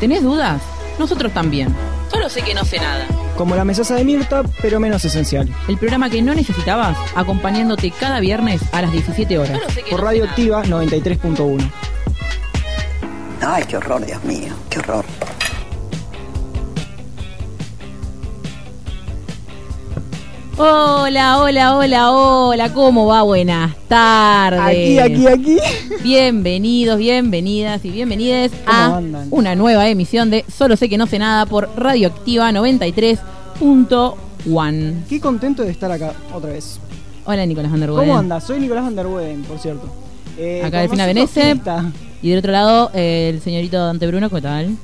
¿Tenés dudas? Nosotros también. Solo sé que no sé nada. Como la mesaza de Mirta, pero menos esencial. El programa que no necesitabas, acompañándote cada viernes a las 17 horas. Por Radio Radioactiva 93.1. Ay, qué horror, Dios mío, qué horror. Hola, hola, hola, hola, ¿cómo va? Buenas tardes. Aquí, aquí, aquí. Bienvenidos, bienvenidas y bienvenidas ¿Cómo a andan? una nueva emisión de Solo sé que no sé nada por Radioactiva 93.1. Qué contento de estar acá otra vez. Hola, Nicolás Underwood. ¿Cómo andas? Soy Nicolás Van der Weyden, por cierto. Eh, Acá Delfina Venece. Y del otro lado, el señorito Dante Bruno, ¿qué tal?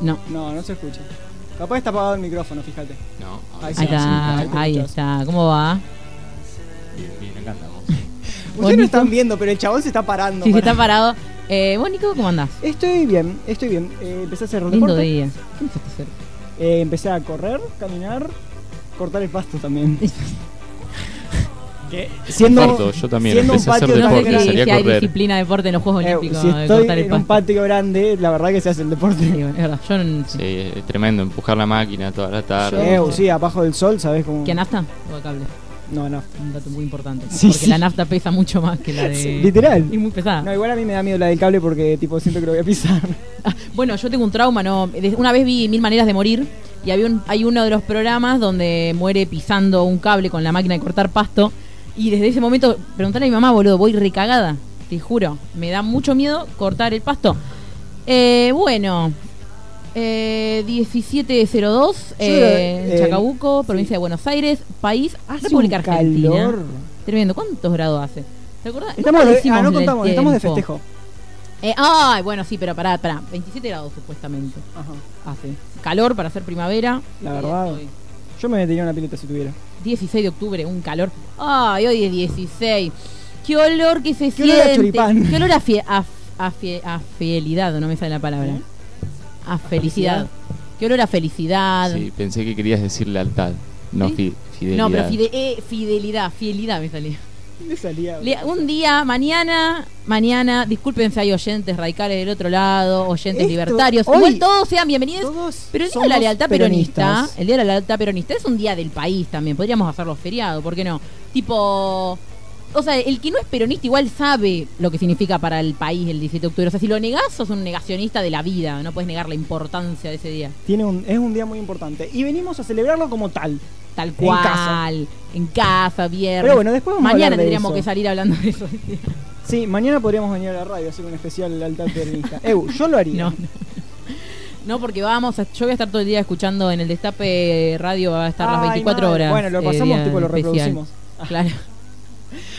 No. No, no se escucha. Capaz está apagado el micrófono, fíjate. No, Ahí sí, está, ahí ahí está. ¿Cómo va? bien, bien, acá andamos. Ustedes no están viendo, pero el chabón se está parando. Sí, se está parado. Eh, vos, Nico, ¿cómo andás? Estoy bien, estoy bien. Eh, empecé a hacer Lindo deporte. día. ¿Qué empezaste a hacer? Eh, empecé a correr, caminar, cortar el pasto también. Que siendo, Comparto, yo también siendo empecé un a hacer patio No sé deporte, si, salí a si hay disciplina de deporte en los Juegos Eh, Olímpicos si de estoy en un patio grande, la verdad que se hace el deporte. Sí, bueno, es verdad. Yo no Sí, es tremendo, empujar la máquina toda la tarde. Eh, sí, abajo del sol, ¿sabes cómo? ¿Qué nafta o de cable? No, no. Un dato muy importante. Sí, porque sí. la nafta pesa mucho más que la de. Sí, literal. Y muy pesada. No, igual a mí me da miedo la del cable porque tipo siento que lo voy a pisar. Ah, Bueno, yo tengo un trauma, ¿no? Una vez vi Mil Maneras de Morir y había un- hay uno de los programas donde muere pisando un cable con la máquina de cortar pasto. Y desde ese momento, preguntarle a mi mamá, boludo, voy recagada. Te juro, me da mucho miedo cortar el pasto. Eh, bueno, eh, 1702, eh, eh, Chacabuco, sí. provincia de Buenos Aires, país, Hace República un Argentina. calor. Tremendo, ¿cuántos grados hace? ¿Te acordás? Estamos de, ah, no contamos, estamos de festejo. Eh, ay, bueno, sí, pero pará, pará. 27 grados supuestamente Ajá. hace. Calor para hacer primavera. La verdad. estoy. Yo me metería una pileta si tuviera. 16 de octubre, un calor. Ay, hoy es 16. Qué olor que se Qué olor a siente. choripán. Qué olor a, fie- a, a fie- a fidelidad, no me sale la palabra. ¿Eh? A felicidad. Qué olor a felicidad. Sí, pensé que querías decir lealtad, no ¿Sí? fi- fidelidad. No, pero fide- eh, fidelidad, fidelidad me salía. Salía. Un día, mañana, mañana, disculpen si hay oyentes radicales del otro lado, oyentes Esto, libertarios. hoy- Igual todos sean bienvenidos. Todos Pero el día de la lealtad peronista, el día de la lealtad peronista es un día del país también. Podríamos hacerlo feriado, ¿por qué no? Tipo, o sea, el que no es peronista igual sabe lo que significa para el país el 17 de octubre. O sea, si lo negás, sos un negacionista de la vida. No puedes negar la importancia de ese día. Tiene un, es un día muy importante. Y venimos a celebrarlo como tal. Tal En cual. casa. En casa, viernes. Pero bueno, después vamos a Mañana hablar de tendríamos eso. que salir hablando de eso. Sí, mañana podríamos venir a la radio a hacer un especial lealtad peronista. Eu, yo lo haría. No, no. No, porque vamos a, yo voy a estar todo el día escuchando en el Destape Radio, va a estar las Ay, 24 madre. horas. Bueno, lo eh, pasamos, tipo lo especial. reproducimos. Claro.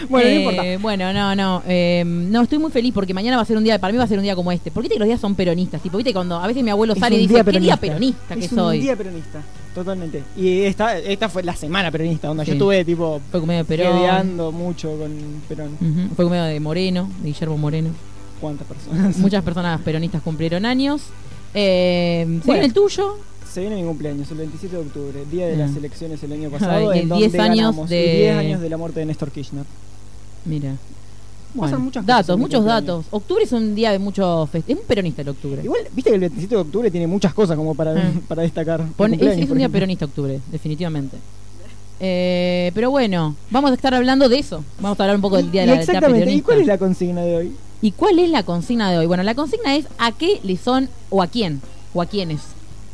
Bueno, no Eh, importa. Bueno, no, no. eh, no, estoy muy feliz porque mañana va a ser un día, para mí va a ser un día como este. Porque viste que los días son peronistas. Tipo, viste cuando a veces mi abuelo Es sale y dice, ¿qué día peronista que es soy? un día peronista, totalmente. Y esta, esta fue la semana peronista, donde yo estuve tipo Fue comedio de Perón. mucho con Perón. Ujú, Fue comedio de Moreno, de Guillermo Moreno. ¿Cuántas personas? Muchas personas peronistas cumplieron años. Eh, ¿Se Bueno. viene el tuyo? Se viene mi cumpleaños, el 27 de octubre, día de Ah. las elecciones el año pasado, Ay, en 10 donde años ganamos. De- 10 años de la muerte de Néstor Kirchner. Mira. Pasan Bueno, muchas cosas datos, muchos datos. Octubre es un día de muchos Es un peronista el octubre. Igual, viste que el 27 de octubre tiene muchas cosas como para, Ah. para destacar. Pon- es, un día ejemplo. peronista octubre, definitivamente. Eh, pero bueno, vamos a estar hablando de eso. Vamos a hablar un poco del día de la Exactamente, ¿y cuál es la consigna de hoy? ¿Y cuál es la consigna de hoy? Bueno, la consigna es a qué le son o a quién o a quiénes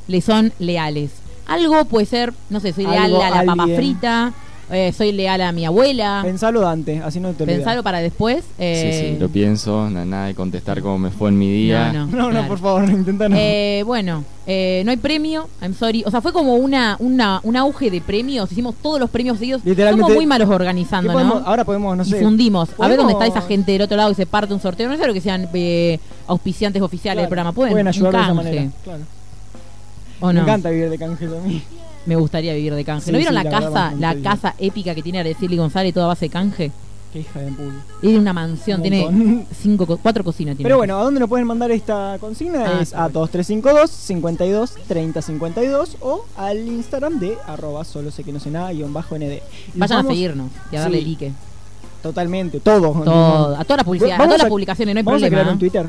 le son leales. Algo puede ser, no sé, soy leal Algo, a la papa frita, eh, soy leal a mi abuela. Pensalo Dante, así no te olvidas. Pensarlo para después. Sí, eh, sí, lo pienso, na- nada de contestar cómo me fue en mi día. No, No, no, claro. por favor, intenta no. Eh, bueno, eh, no hay premio, I'm sorry. O sea, fue como una, una, un auge de premios. Hicimos todos los premios seguidos. Literalmente- Somos muy malos ¿Qué organizando, podemos- ¿no? Ahora podemos, no sé. Difundimos. A ver dónde está esa gente del otro lado y se parte un sorteo. No sé lo que sean eh, auspiciantes oficiales del programa. Pueden, un ayudar de esa manera. Claro. ¿O Me no? encanta vivir de canje a mí. Me gustaría vivir de canje. Sí, ¿No vieron sí, la, casa, la casa épica que tiene Araceli González, toda base de canje? Qué hija de puta. Es una mansión, Un tiene cinco, co- cuatro cocinas. Tiene. Pero bueno, ¿a dónde nos pueden mandar esta consigna? Ah, es a bueno. 2352 52 30 52 o al Instagram de arroba solo sé que no sé nada guion bajo nd. Y Vayan a seguirnos y a darle Sí. like. Totalmente, todo. Todo, a todas las publicidades, a todas las publicaciones, no hay Vamos a crear problema. un Twitter.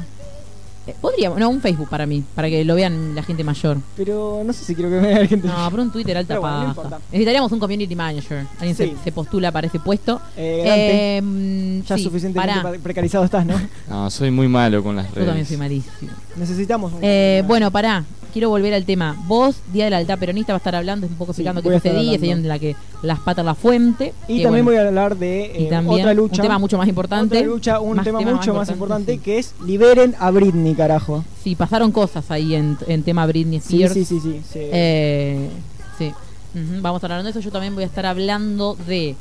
Eh, Podríamos, no, un Facebook para mí, para que lo vean la gente mayor. Pero no sé si quiero que vea la gente. No, pero un Twitter alta Pero bueno, no paja. importa. Necesitaríamos un community manager. Alguien Sí. se, se postula para ese puesto. Eh, Dante, Eh, mm, ya sí, suficientemente pará. precarizado estás, ¿no? No, soy muy malo con las Yo redes. también soy malísimo. Necesitamos un Eh, bueno, pará. Quiero volver al tema. Vos, Día de la Lealtad Peronista, va a estar hablando, un poco explicando qué fue ese estar día, ese día hablando. en la que las patas la fuente. Y también bueno, voy a hablar de eh, también otra lucha. un tema mucho más importante. Otra lucha, un tema, tema mucho más más importante, que es liberen a Britney, carajo. Sí, pasaron cosas ahí en, en tema Britney Spears. sí, sí, sí. sí. Eh, sí. Vamos a hablar de eso. Yo también voy a estar hablando de.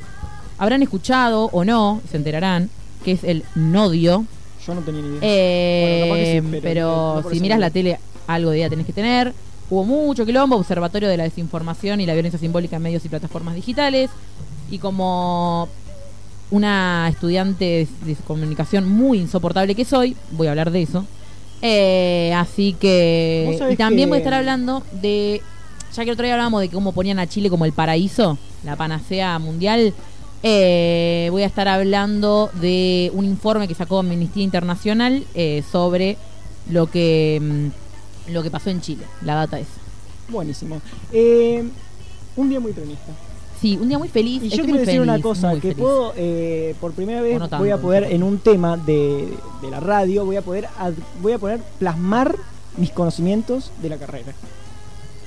Habrán escuchado o no, se enterarán, que es el nodio. Yo no tenía ni idea. Eh, Bueno, sí, pero pero no si miras la tele, algo de idea tenés que tener. Hubo mucho quilombo, Observatorio de la Desinformación y la Violencia Simbólica en Medios y Plataformas Digitales. Y como una estudiante de, comunicación muy insoportable que soy, voy a hablar de eso. Eh, así que... Y también que- voy a estar hablando de... Ya que el otro día hablábamos de cómo ponían a Chile como el paraíso, la panacea mundial. eh, voy a estar hablando de un informe que sacó Amnistía Internacional eh, sobre lo que mm, lo que pasó en Chile, la data esa. Buenísimo. Eh, un día muy peronista. Sí, un día muy feliz. Y yo quiero decir una cosa, que feliz. puedo, eh, por primera vez, O no tanto, voy a poder, en un tema de, de la radio, voy a poder, ad- voy a poder plasmar mis conocimientos de la carrera.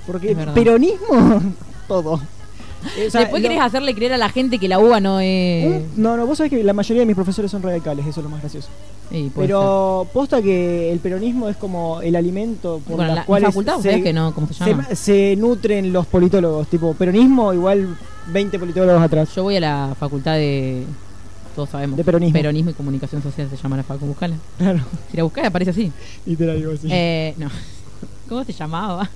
Porque peronismo, todo. Eh, o sea, Después lo- querés hacerle creer a la gente que la uva no es... un- no, no, vos sabés que la mayoría de mis profesores son radicales, eso es lo más gracioso. Sí, Pero posta que el peronismo es como el alimento por bueno, las la, cuales facultad, se, ¿sabés que no? ¿Cómo se llama? se nutren los politólogos. Tipo, peronismo igual 20 politólogos atrás. Yo voy a la facultad de... Todos sabemos. De peronismo. Peronismo y comunicación social se llama la facultad. Buscala. Claro, Si la buscás aparece así. y te la digo así. Eh, no. ¿Cómo se llamaba?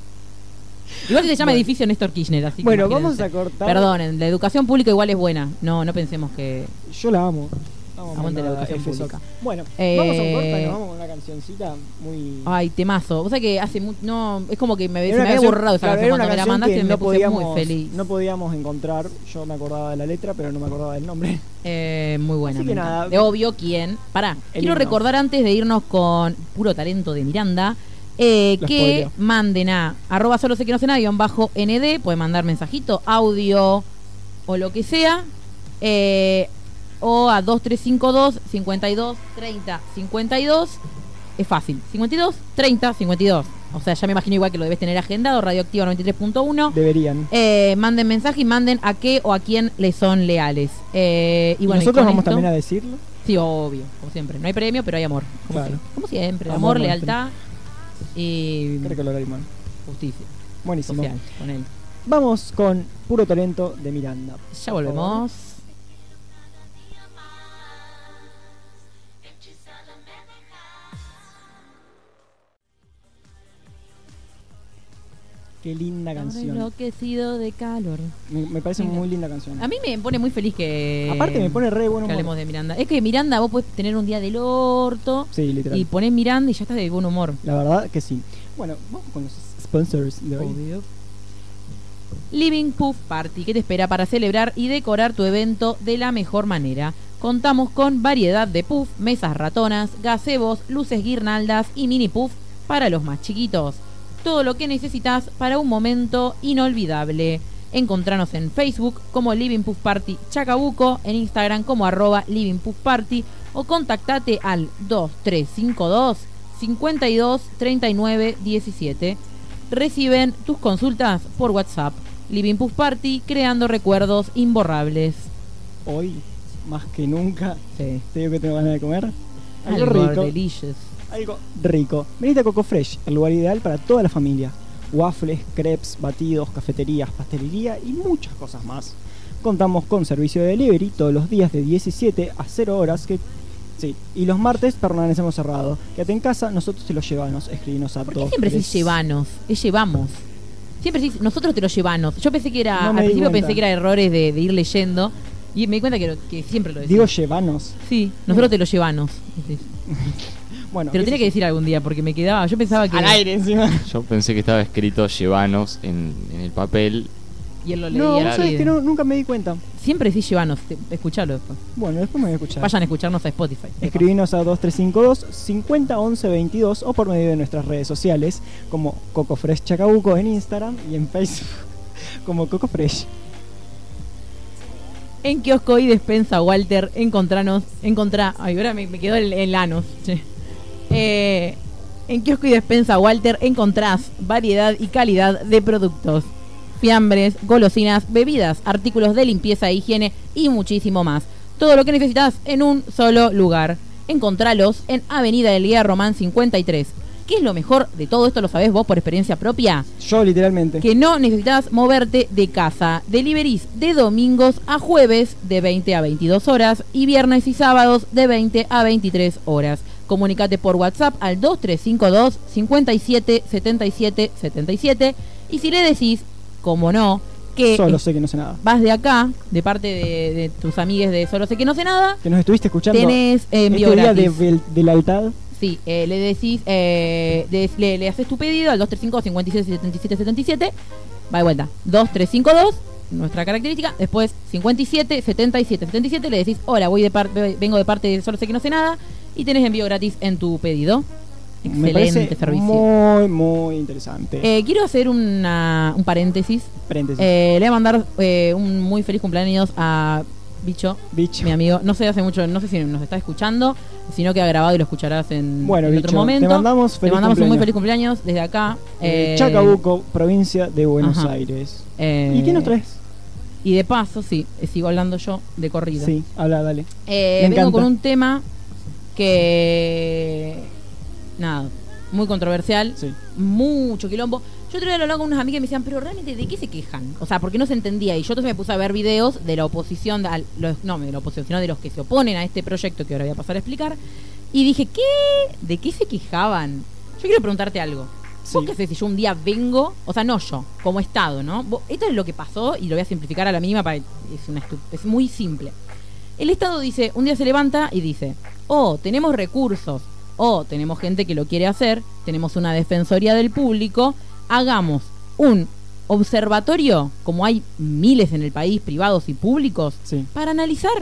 Igual se llama Bueno. edificio Néstor Kirchner, así que bueno, imagínense. vamos a cortar. Perdonen, la educación pública igual es buena. No, no pensemos que. Yo la amo. Amo Aguante la educación FSOC. pública. Bueno, Eh, vamos a un corta y nos vamos con una cancioncita muy. Ay, temazo. O sea que hace mucho. No, es como que me, se me una había canción- borrado esa claro, canción cuando me la canción mandaste me no puse podíamos, muy feliz. no podíamos encontrar. Yo me acordaba de la letra, pero no me acordaba del nombre. Eh, muy buena. Así que nada. De obvio, ¿quién? Pará. El Quiero himno. recordar antes de irnos con puro talento de Miranda. eh, que manden a arroba solo sé que no sé nada, guion bajo ND, pueden mandar mensajito, audio o lo que sea, eh, o a 2352 52 30 52, es fácil, 52 30 52, o sea, ya me imagino igual que lo debes tener agendado, radioactiva 93.1. Deberían. Eh, manden mensaje y manden a qué o a quién le son leales. Eh, y Y bueno, y nosotros vamos esto- también a decirlo. Sí, obvio, como siempre. No hay premio, pero hay amor. Como, Claro. siempre. Como siempre. Amor, Amor, lealtad y Creo que lo haremos. justicia Buenísimo. social con él. Vamos con puro talento de Miranda. Ya volvemos. Qué linda canción. enloquecido de calor. Me, me parece Mira. muy linda canción. A mí me pone muy feliz que. Aparte me pone re buen que hablemos de Miranda. Es que Miranda, vos podés tener un día del orto Sí, literal. y ponés Miranda y ya estás de buen humor. La verdad que sí. Bueno, vamos con los sponsors de hoy. Obvio. Living Puff Party, que te espera para celebrar y decorar tu evento de la mejor manera. Contamos con variedad de puff, mesas ratonas, gazebos, luces guirnaldas y mini puff para los más chiquitos. Todo lo que necesitas para un momento inolvidable. Encontranos en Facebook como Living Puff Party Chacabuco, en Instagram como arroba Living Puff Party o contactate al 2352 52 39 17 reciben tus consultas por WhatsApp. Living Puff Party, creando recuerdos imborrables. Hoy, más que nunca, Sí. te digo que tengo ganas de comer. Algo rico. delicious. Algo rico. Venite a Coco Fresh, el lugar ideal para toda la familia. Waffles, crepes, batidos, cafeterías, pastelería y muchas cosas más. Contamos con servicio de delivery todos los días de 17 a 0 horas que Sí, y los martes permanecemos cerrados. Quédate en casa, nosotros te lo llevamos. Escribinos a ¿Por qué dos, siempre decís llevanos? Es llevamos. Siempre decís, nosotros te lo llevamos. Yo pensé que era, No al principio pensé que era errores de, de ir leyendo. Y me di cuenta que, siempre lo decís. Digo llevanos. sí, nosotros te lo llevamos. Bueno, Te lo tenía que decir algún día porque me quedaba. Yo pensaba que. Al aire encima. Yo pensé que estaba escrito llevanos en, en el papel Y él lo leía. No, vos sabés que no, nunca me di cuenta. Siempre decís Giovanos, te- escuchalo después. Bueno, después me voy a escuchar. Vayan a escucharnos a Spotify. Escribinos a 2352 50 11 22 o por medio de nuestras redes sociales como Coco Fresh Chacabuco en Instagram y en Facebook como Coco Fresh. En kiosco y despensa Walter, encontranos, encontrá, ay, ahora me, me quedó el, el anos. che. Eh, en kiosco y despensa Walter encontrás variedad y calidad de productos, fiambres, golosinas, bebidas, artículos de limpieza e higiene y muchísimo más. Todo lo que necesitas en un solo lugar. Encontralos en Avenida del Guía Román 53. ¿Qué es lo mejor de todo esto? ¿Lo sabés vos por experiencia propia? Yo literalmente. que no necesitas moverte de casa. Deliveries de domingos a jueves de 20 a 22 horas y viernes y sábados de 20 a 23 horas. Comunicate por WhatsApp al 2352 57 77 77 y si le decís, como no, que Solo sé que no sé nada. vas de acá, de parte de, de tus amigues de Solo sé que no sé nada, Que nos estuviste escuchando tenés envío este día de, gratis. de, de lealtad. Sí, eh, le decís, eh, de- le, le haces tu pedido al 235 57 77 77. Va de vuelta. 2352, nuestra característica. Después 57 77 77. Le decís, hola, voy de par- vengo de parte de Solo sé que no sé nada. Y tenés envío gratis en tu pedido. Excelente servicio. muy, muy interesante. Eh, quiero hacer una- un paréntesis. Paréntesis. Eh, le voy a mandar eh, un muy feliz cumpleaños a Bicho, Bicho. mi amigo. No sé hace mucho, no sé si nos está escuchando, si no queda grabado y lo escucharás en, Bueno, en Bicho, otro momento. te mandamos Te mandamos un muy feliz cumpleaños desde acá. Eh, Chacabuco, provincia de Buenos ajá. Aires. eh, ¿Y qué nos traes? Y de paso, sí, sigo hablando yo de corrido. Sí, habla, dale. Eh, Me vengo encanta. con un tema que. Nada, muy controversial. Sí. mucho quilombo. Yo otro día lo hablaba con unas amigas y me decían, pero realmente, ¿de qué se quejan? O sea, porque no se entendía. Y yo entonces me puse a ver videos de la oposición, los- no de la oposición, sino de los que se oponen a este proyecto que ahora voy a pasar a explicar. Y dije, ¿qué? ¿De qué se quejaban? Yo quiero preguntarte algo. ¿Vos Sí. qué haces si yo un día vengo, o sea, no yo, como Estado, ¿no? Vos- esto es lo que pasó y lo voy a simplificar a la mínima para es, una es muy simple. El Estado dice, un día se levanta y dice, oh, tenemos recursos, oh, tenemos gente que lo quiere hacer, tenemos una defensoría del público, hagamos un observatorio, como hay miles en el país, privados y públicos, Sí. para analizar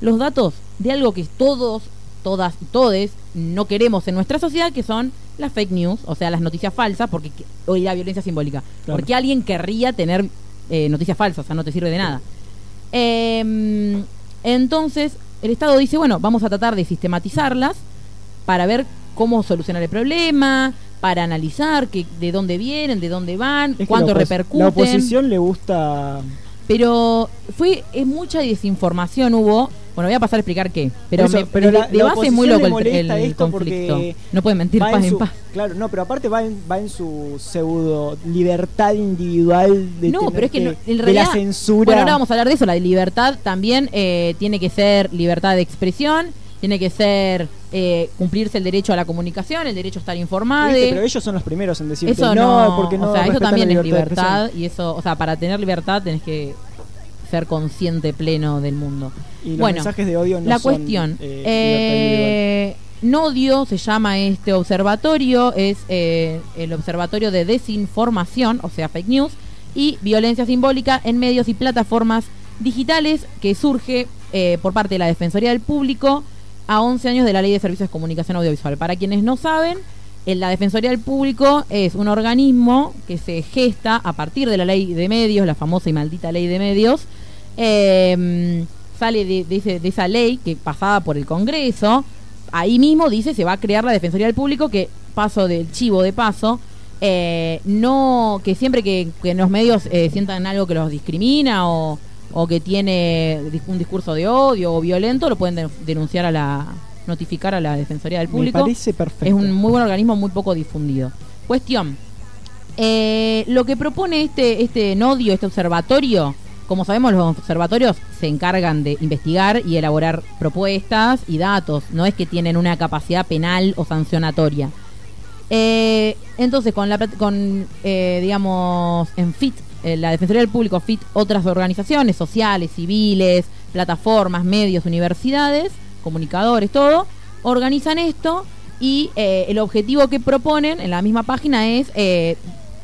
los datos de algo que todos, todas y todes no queremos en nuestra sociedad, que son las fake news, o sea, las noticias falsas, porque hoy la violencia simbólica. Claro. Porque alguien querría tener eh, noticias falsas, o sea, no te sirve de nada. Em, entonces, el Estado dice, bueno, vamos a tratar de sistematizarlas para ver cómo solucionar el problema, para analizar que, de dónde vienen, de dónde van, Es cuánto repercuten. La oposición le gusta. Pero fue es mucha desinformación hubo. Bueno, voy a pasar a explicar qué. Pero, Eso, me- pero de, la- de la base es muy loco el, conflicto. No pueden mentir paz en paz. Claro, no, pero aparte va en, va en su pseudo libertad individual de No, pero es que no- en de realidad. la censura. Bueno, ahora vamos a hablar de eso. La libertad también eh, tiene que ser libertad de expresión, tiene que ser eh, cumplirse el derecho a la comunicación, el derecho a estar informado. Pero ellos son los primeros en decirte Eso no, no, porque no o sea, eso también es libertad de expresión". libertad y eso, o sea, para tener libertad tenés que ser consciente pleno del mundo. Y los bueno, mensajes de odio no la son, cuestión, eh, eh, Nodio se llama este observatorio, es eh, el observatorio de desinformación, o sea, fake news, y violencia simbólica en medios y plataformas digitales que surge eh, por parte de la Defensoría del Público a 11 años de la Ley de Servicios de Comunicación Audiovisual. Para quienes no saben, en la Defensoría del Público es un organismo que se gesta a partir de la ley de medios, la famosa y maldita ley de medios, eh, sale de, de ese- de esa ley que pasada por el Congreso, ahí mismo dice se va a crear la Defensoría del Público, que paso del chivo de paso, eh, no que siempre que, que los medios eh, sientan algo que los discrimina o, o que tiene un discurso de odio o violento, lo pueden de- denunciar a la notificar a la Defensoría del Me Público. parece perfecto. Es un muy buen organismo, muy poco difundido. Cuestión. eh, lo que propone este, este nodio, este observatorio, como sabemos, los observatorios se encargan de investigar y elaborar propuestas y datos. No es que tienen una capacidad penal o sancionatoria. Eh, entonces, con la con eh, digamos, en FIT, eh, la Defensoría del Público, FIT, otras organizaciones sociales, civiles, plataformas, medios, universidades, comunicadores, todo, organizan esto y eh, el objetivo que proponen en la misma página es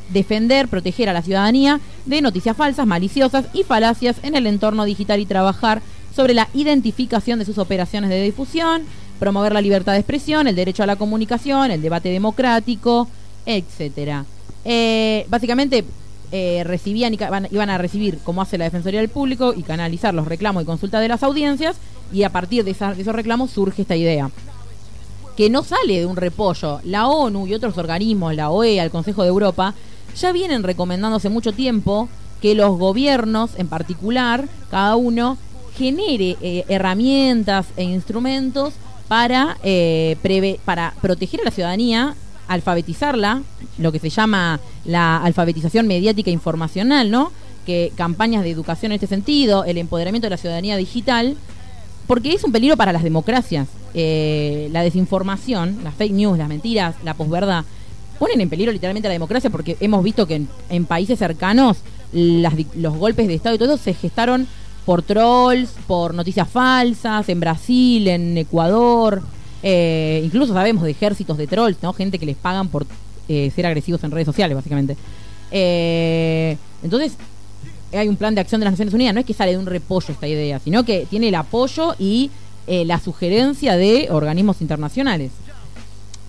defender, proteger a la ciudadanía de noticias falsas, maliciosas y falacias en el entorno digital y trabajar sobre la identificación de sus operaciones de difusión, promover la libertad de expresión, el derecho a la comunicación, el debate democrático, etcétera. Eh, básicamente eh, recibían y van- iban a recibir, como hace la Defensoría del Público, y canalizar los reclamos y consultas de las audiencias, y a partir de, de esos reclamos surge esta idea que no sale de un repollo. La ONU y otros organismos, la OEA, el Consejo de Europa, ya vienen recomendando hace mucho tiempo que los gobiernos, en particular, cada uno, genere eh, herramientas e instrumentos para, eh, preve- para proteger a la ciudadanía, alfabetizarla, lo que se llama la alfabetización mediática informacional, ¿no? Que campañas de educación en este sentido, el empoderamiento de la ciudadanía digital, porque es un peligro para las democracias. Eh, la desinformación, las fake news, las mentiras, la posverdad, ponen en peligro literalmente la democracia porque hemos visto que en, países cercanos las los golpes de Estado y todo eso se gestaron por trolls, por noticias falsas, en Brasil, en Ecuador, eh, incluso sabemos de ejércitos de trolls, ¿no? Gente que les pagan por eh, ser agresivos en redes sociales, básicamente. Eh, entonces, hay un plan de acción de las Naciones Unidas, no es que sale de un repollo esta idea, sino que tiene el apoyo y eh, la sugerencia de organismos internacionales.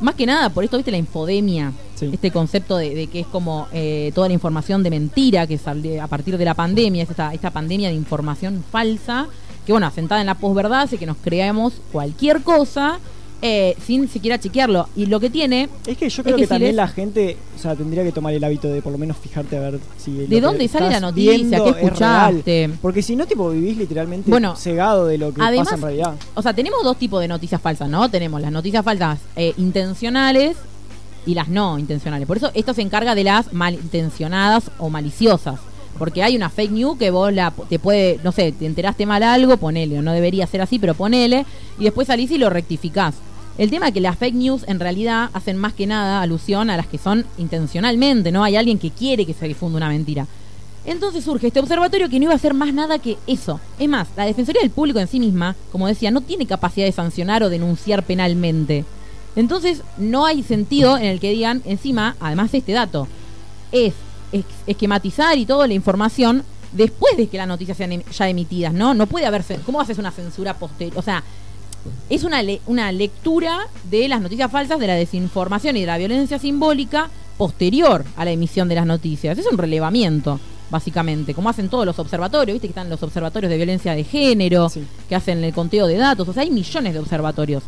Más que nada, por esto, viste, la infodemia, Sí. este concepto de, de que es como eh, toda la información de mentira que sale a partir de la pandemia, es esta, esta pandemia de información falsa, que bueno, asentada en la posverdad, hace que nos creamos cualquier cosa eh, sin siquiera chequearlo. Y lo que tiene Es que yo creo que que, si también la gente, o sea, tendría que tomar el hábito de por lo menos fijarte a ver si ¿De dónde sale la noticia? ¿Qué es escuchaste? Porque si no, tipo, vivís literalmente Bueno, cegado de lo que además- pasa en realidad. O sea, tenemos dos tipos de noticias falsas, ¿no? Tenemos las noticias falsas eh, intencionales y las no intencionales. Por eso esto se encarga de las malintencionadas o maliciosas. Porque hay una fake news que vos la, te puede, no sé, te enteraste mal algo, ponele, o no debería ser así, pero ponele, y después salís y lo rectificás. El tema es que las fake news en realidad hacen más que nada alusión a las que son intencionalmente, ¿no? Hay alguien que quiere que se difunda una mentira. Entonces surge este observatorio que no iba a hacer más nada que eso. Es más, la Defensoría del Público en sí misma, como decía, no tiene capacidad de sancionar o denunciar penalmente. Entonces no hay sentido en el que digan, encima, además de este dato, es es- esquematizar y toda la información después de que las noticias sean ya emitidas, ¿no? No puede haber, cen- ¿cómo haces una censura posterior? O sea, es una, le- una lectura de las noticias falsas, de la desinformación y de la violencia simbólica posterior a la emisión de las noticias. Es un relevamiento, básicamente, como hacen todos los observatorios, viste que están los observatorios de violencia de género, Sí. que hacen el conteo de datos, o sea, hay millones de observatorios.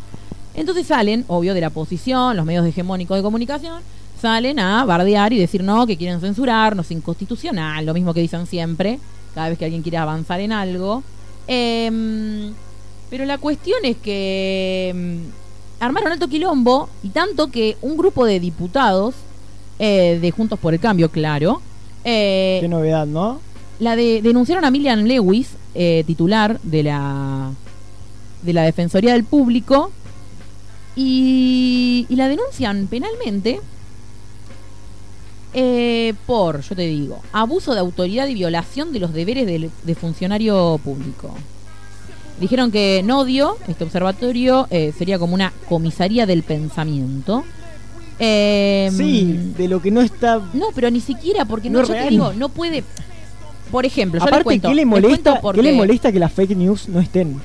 Entonces salen, obvio, de la oposición, los medios hegemónicos de comunicación, salen a bardear y decir no, que quieren censurarnos, es inconstitucional, lo mismo que dicen siempre, cada vez que alguien quiere avanzar en algo. Em, pero la cuestión es que em, armaron alto quilombo y tanto que un grupo de diputados eh, de Juntos por el Cambio, claro, eh, Qué novedad, ¿no? la de denunciaron a Milian Lewis, eh, titular de la de la Defensoría del Público, y, y la denuncian penalmente eh, por, yo te digo, abuso de autoridad y violación de los deberes de, funcionario público. Dijeron que Nodio, este observatorio, eh, sería como una comisaría del pensamiento. Em, sí, de lo que no está. no, pero ni siquiera, porque No yo te digo, no puede. Por ejemplo, yo les Aparte, cuento. ¿qué le les molesta, ¿qué le molesta que las fake news no estén?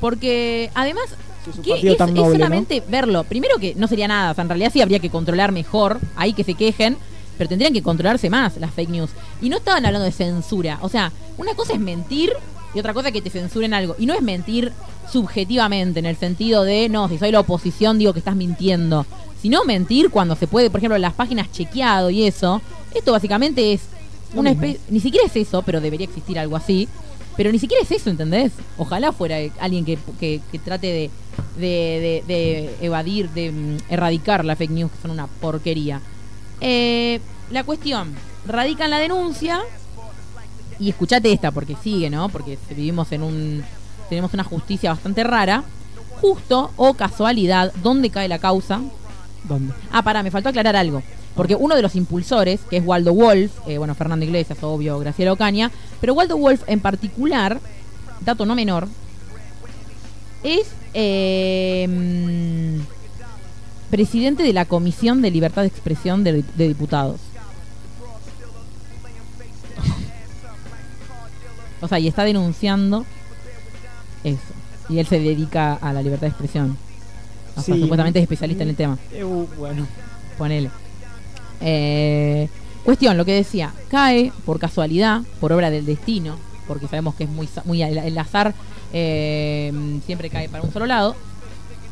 Porque además, Si es un ¿qué partido es, tan es noble, solamente verlo. Primero que no sería nada, o sea, en realidad sí habría que controlar mejor, ahí que se quejen, pero tendrían que controlarse más las fake news. Y no estaban hablando de censura, o sea, una cosa es mentir y otra cosa es que te censuren algo. Y no es mentir subjetivamente, en el sentido de, no, si soy la oposición digo que estás mintiendo. Sino mentir cuando se puede, por ejemplo, en las páginas chequeado y eso. Esto básicamente es una especie, ni siquiera es eso, pero debería existir algo así. Pero ni siquiera es eso, ¿entendés? Ojalá fuera alguien que, que- que trate de, de- de- de evadir, de mm, erradicar la fake news, que son una porquería. Eh, la cuestión, radican la denuncia y escuchate esta, porque sigue, ¿no? Porque vivimos en un... tenemos una justicia bastante rara. Justo o casualidad, ¿dónde cae la causa? ¿Dónde? Ah, pará, me faltó aclarar algo. Porque uno de los impulsores, que es Waldo Wolf, eh, bueno, Fernando Iglesias, obvio, Graciela Ocaña, pero Waldo Wolf en particular, dato no menor, es eh, presidente de la Comisión de Libertad de Expresión de, de Diputados. O sea, y está denunciando eso. Y él se dedica a la libertad de expresión. O sea, Sí. supuestamente es especialista en el tema. Eh, uh, bueno. Ponele. Eh, cuestión, lo que decía, cae por casualidad, por obra del destino, porque sabemos que es muy, muy el, azar eh, siempre cae para un solo lado.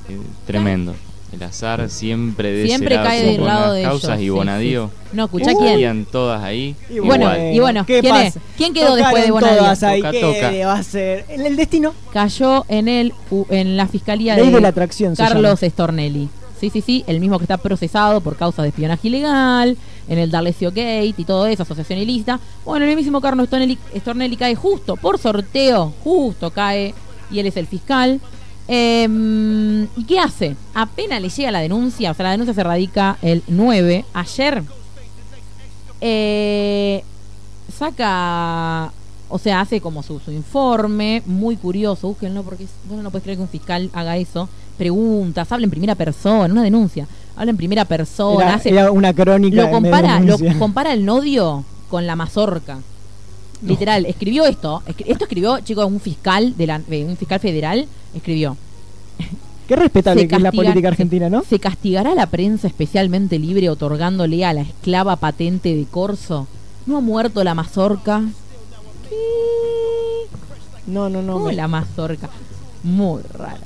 Eh, tremendo. El azar siempre de ese Siempre lado, cae del lado de causas ellos, y sí, Bonadío. sí. No, escuchá Uh, quién. Estarían todas ahí. Y Bueno, igual. y bueno, ¿qué ¿quién pasa? es? ¿Quién quedó Tocaron después de Bonadío? todas ahí. Toca, ¿Qué toca. va a ser? El, el destino. Cayó en el en la fiscalía Ley de, de la atracción Carlos. Stornelli. Sí, sí, sí, el mismo que está procesado por causas de espionaje ilegal, en el Darlesio Gate y todo eso, asociación ilícita. Bueno, el mismísimo Carlos Stornelli, Stornelli cae justo, por sorteo, justo cae, y él es el fiscal. Em, ¿Y qué hace? Apenas le llega la denuncia, o sea, la denuncia se radica el 9, ayer, eh, saca, o sea, hace como su, su informe, muy curioso, búsquenlo porque es- bueno, no puedes creer que un fiscal haga eso, preguntas, habla en primera persona, una denuncia, habla en primera persona, Era, hace, era una crónica. lo compara, lo compara el nodio con la mazorca. Literal, escribió esto, escri- esto escribió, chicos, un fiscal de la, de un fiscal federal, escribió. Qué respetable que es la política argentina, ¿no? ¿Se castigará a la prensa especialmente libre otorgándole a la esclava patente de corso? ¿No ha muerto la mazorca? ¿Qué? No, no, no. ¿Cómo me- la mazorca? Muy rara.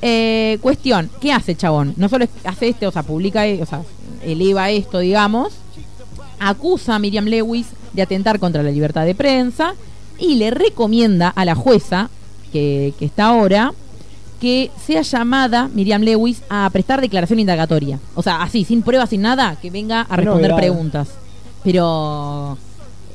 Eh, cuestión, ¿qué hace chabón? No solo hace este, o sea, publica, eh, o sea, eleva esto, digamos, acusa a Miriam Lewis de atentar contra la libertad de prensa y le recomienda a la jueza, que, que está ahora, que sea llamada Miriam Lewis a prestar declaración indagatoria. O sea, así, sin pruebas, sin nada, que venga a responder preguntas. Pero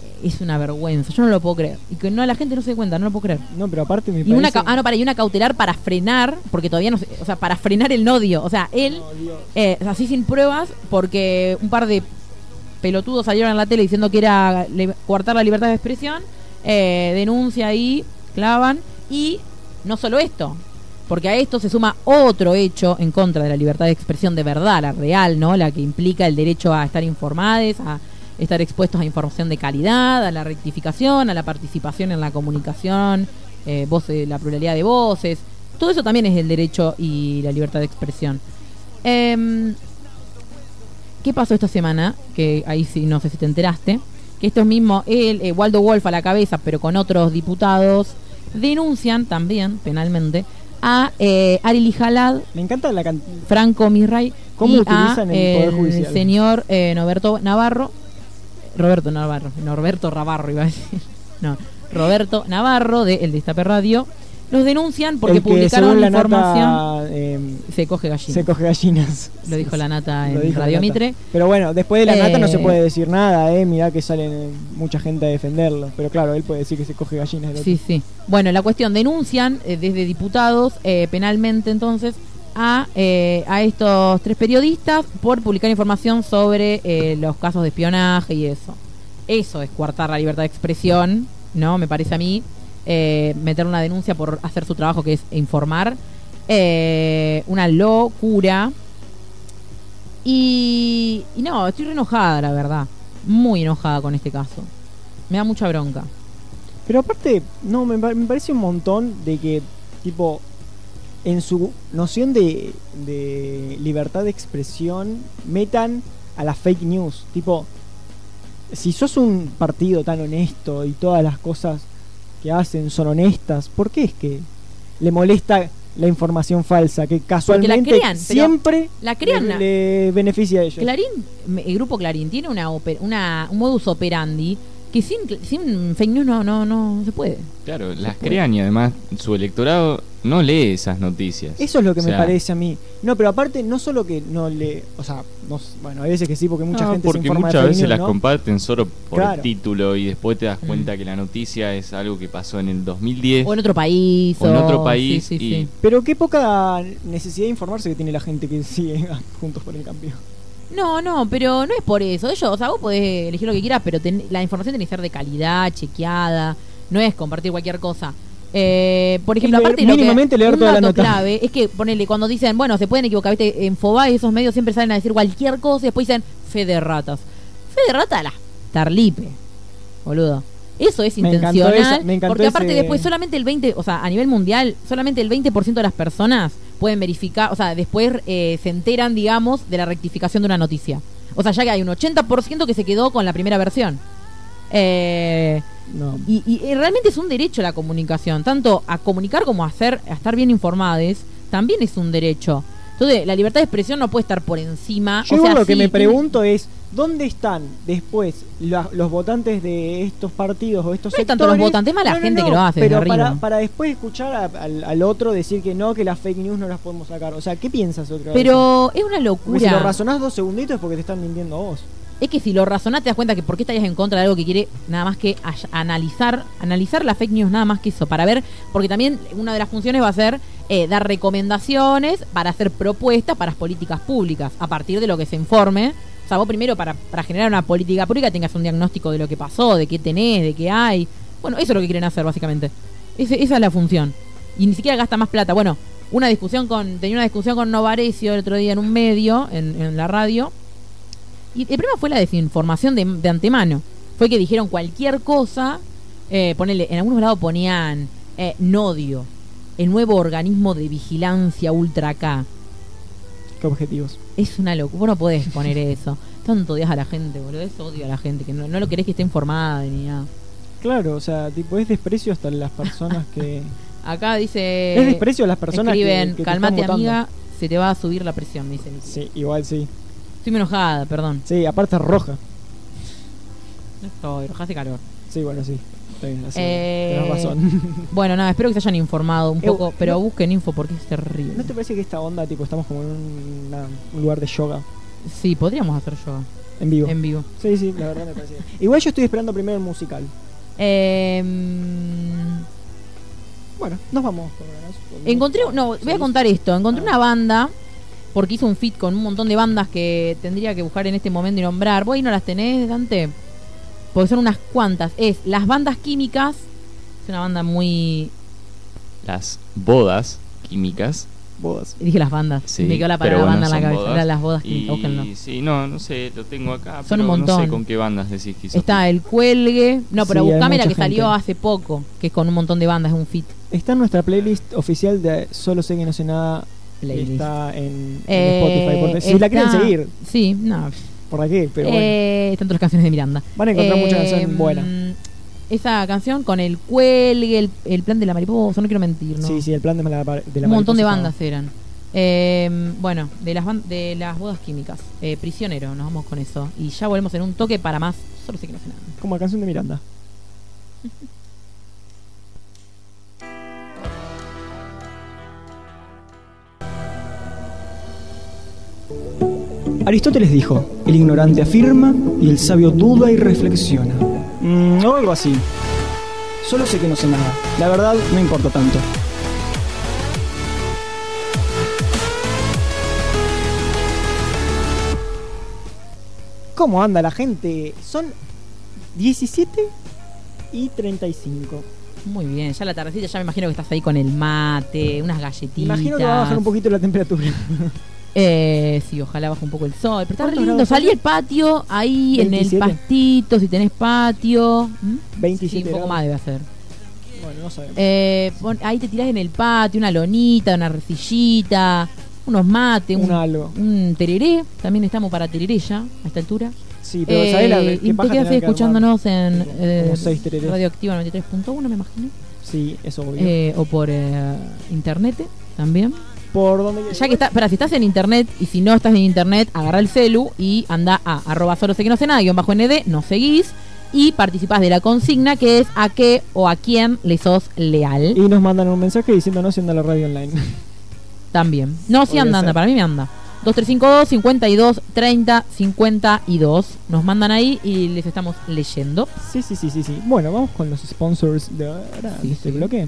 eh, es una vergüenza, yo no lo puedo creer. Y que no la gente no se dé cuenta, no lo puedo creer. No, pero aparte me Y una, parece... ah, no, para, y una cautelar para frenar, porque todavía no sé, o sea, para frenar el nodio. O sea, él, No, eh, así sin pruebas, porque un par de pelotudos salieron en la tele diciendo que era le- coartar la libertad de expresión, eh, denuncia ahí, clavan, y no solo esto, porque a esto se suma otro hecho en contra de la libertad de expresión de verdad, la real, ¿no? La que implica el derecho a estar informados, a estar expuestos a información de calidad, a la rectificación, a la participación en la comunicación, eh, voces, la pluralidad de voces. Todo eso también es el derecho y la libertad de expresión. Em, ¿Qué pasó esta semana? Que ahí sí, no sé si te enteraste. Que estos mismos, él, eh, Waldo Wolf a la cabeza, pero con otros diputados, denuncian también, penalmente, a eh, Ari Jalad, Me encanta la can- Franco Mirray ¿Cómo y utilizan a el Poder Judicial? señor eh, Norberto Navarro. Roberto Navarro, Norberto Rabarro iba a decir. No, Roberto Navarro de El Destape Radio. Los denuncian porque el que publicaron según la información. nata eh, Se coge gallina. se coge gallinas. Lo dijo la nata en dijo Radio nata. Mitre. Pero bueno, después de la nata no se Eh, puede decir nada, eh. Mirá que salen eh, mucha gente a defenderlo. Pero claro, él puede decir que se coge gallinas. Sí, sí. Bueno, la cuestión, denuncian eh, desde diputados eh, penalmente entonces a, eh, a estos tres periodistas por publicar información sobre eh, los casos de espionaje y eso. Eso es coartar la libertad de expresión, ¿no? Me parece a mí. Eh, meter una denuncia por hacer su trabajo que es informar. Eh, una locura. Y, no, estoy re enojada, la verdad. Muy enojada con este caso. Me da mucha bronca. Pero aparte, no, me, me parece un montón de que, tipo, en su noción de, de libertad de expresión, metan a la fake news. Tipo, si sos un partido tan honesto y todas las cosas que hacen son honestas, ¿por qué es que le molesta la información falsa? Que casualmente crean, pero siempre la crean, le, le beneficia a ellos. Clarín, el grupo Clarín tiene una, una un modus operandi que sin, sin fake news no, no, no se puede. Claro, las crean y además su electorado no lee esas noticias. Eso es lo que O me parece a mí. No, pero aparte, no solo que no le. O sea, no bueno, hay veces que sí, porque mucha no, gente se porque informa de muchas fake veces news, las ¿no? comparten solo por Claro. el título y después te das Mm. cuenta que la noticia es algo que pasó en el 2010 O en otro país. o en otro país sí, sí, y sí. Pero qué poca necesidad de informarse que tiene la gente que sigue Juntos por el Cambio. No, no, pero no es por eso. Ellos, o sea, vos podés elegir lo que quieras, pero ten- la información tiene que ser de calidad, chequeada. No es compartir cualquier cosa. Eh, por ejemplo, leer- aparte lo que, mínimamente leer un toda la nota. clave es que ponele cuando dicen, bueno, se pueden equivocar, viste, en Fobá y esos medios siempre salen a decir cualquier cosa y después dicen fe de ratas. Fe de rata la Tarlipe, boludo. Eso es Me intencional. esa- me encantó porque aparte ese- después solamente el 20, o sea, a nivel mundial, solamente el 20% de las personas pueden verificar, o sea, después eh, se enteran, digamos, de la rectificación de una noticia. O sea, ya que hay un 80% que se quedó con la primera versión. Eh, No. y, y- realmente es un derecho la comunicación, tanto a comunicar como a hacer, a estar bien informados, también es un derecho. Entonces, la libertad de expresión no puede estar por encima. Yo o sea, igual lo que me pregunto es, ¿dónde están después la- los votantes de estos partidos o estos No es tanto los sectores? votantes, es más la gente que lo hace Pero para, arriba. para después escuchar a- al, al otro decir que no, que las fake news no las podemos sacar. O sea, ¿qué piensas otra vez? Pero es una Porque si lo locura. razonás dos segunditos es porque te están mintiendo a vos. es que si lo razonás te das cuenta que por qué estarías en contra de algo que quiere nada más que analizar, analizar la fake news nada más que eso, para ver, porque también una de las funciones va a ser eh, dar recomendaciones para hacer propuestas para las políticas públicas, a partir de lo que se informe. Vos primero para, para generar una política pública tengas un diagnóstico de lo que pasó, de qué tenés, de qué hay. Bueno, eso es lo que quieren hacer básicamente. Esa es la función. Y ni siquiera gasta más plata. Bueno, una discusión con, tenía una discusión con Novarecio el otro día en un medio, en, la radio, y el problema fue la desinformación de, de antemano. Fue que dijeron cualquier cosa. Eh, ponele, en algunos lados ponían eh, Nodio, el nuevo organismo de vigilancia ultra K. ¿Qué objetivos? Es una locura. Vos no podés poner eso. Tanto odias a la gente, boludo. Es odio a la gente, que no, no lo querés que esté informada ni nada. Claro, o sea, tipo, es desprecio hasta las personas que... Acá dice. es desprecio a las personas que- Escriben, que, te calmate, están votando". amiga, se te va a subir la presión, me dicen. Sí, igual sí. Estoy muy enojada, perdón. Sí, aparte roja. No estoy, enojada hace calor. Sí, bueno, sí. Así, Eh, tenés razón. Bueno, nada, espero que se hayan informado un Eh, poco, pero no- busquen info porque es terrible. ¿No te parece que esta onda, tipo, estamos como en un, una- un lugar de yoga Sí, podríamos hacer yoga en vivo? en vivo. Sí, sí, la verdad me parece. Igual yo estoy esperando primero el musical. Eh, Bueno, nos vamos. encontré, no, voy a contar esto. Encontré Ah. una banda porque hizo un fit con un montón de bandas que tendría que buscar en este momento y nombrar. ¿Vos ahí no las tenés, Dante? Porque son unas cuantas. Es Las Bandas Químicas. Es una banda muy... Las bodas químicas. Bodas. Dije las bandas. Sí, Me quedó la palabra bueno, banda en la cabeza. bodas. Las bodas químicas. Búsquenlo. Y sí, no, no sé, lo tengo acá. Son pero un No sé montón. con qué bandas decís que hizo Está el Cuelgue. No, pero Sí, buscame la que salió hace poco. Que es con un montón de bandas. Es un fit. Está en nuestra playlist oficial de Solo sé que no sé nada. Playlist. Está en, en Eh, Spotify. si la quieren seguir, Sí, no. ¿Por qué? Pero bueno. Eh, están todas las canciones de Miranda. Van a encontrar muchas Eh, canciones buenas. Esa canción con el cuelgue, el, el plan de la mariposa, no quiero mentir, ¿no? Sí, sí, el plan de la, de la Un montón de mariposa bandas eran. Eh, bueno, de las, de las bodas químicas. Eh, prisionero, nos vamos con eso. Y ya volvemos en un toque para más. Solo sé que no sé nada. Como la canción de Miranda. Aristóteles dijo, el ignorante afirma y el sabio duda y reflexiona. Mm, o algo así. Solo sé que no sé nada. La verdad no importa tanto. ¿Cómo anda la gente? Son 17 y 35. Muy bien, ya la tardecita, ya me imagino que estás ahí con el mate, unas galletitas. Imagino que va a bajar un poquito la temperatura. Eh, sí, ojalá baje un poco el sol. Pero está re ¿Cuántos lindo. Salí al patio, ahí en el 27. pastito, si tenés patio. ¿Mm? 27 Sí, un poco grados. más debe hacer. Bueno, no sabemos. Eh, pon- ahí te tirás en el patio, una lonita, una recillita, unos mates, Un un, algo. un tereré. También estamos para tereré ya, a esta altura. Sí, pero Eh, ¿sabés la, qué y te quedas que escuchándonos en armar? Eh. Radioactiva 93.1, me imagino. Sí, eso obvio. Eh, o por eh, internet también. Por donde Ya que está, para si estás en internet y si no estás en internet, agarra el celu y anda a arroba solo sé que no sé nada, guion bajo ND, nos seguís y participás de la consigna que es a qué o a quién le sos leal. Y nos mandan un mensaje diciéndonos si anda la radio online. También. No, sí Podría anda, anda, para mí me anda. 2352 52 30 52. Nos mandan ahí y les estamos leyendo. sí, sí, sí, sí, sí. Bueno, vamos con los sponsors de ahora, Sí, de este sí. bloque.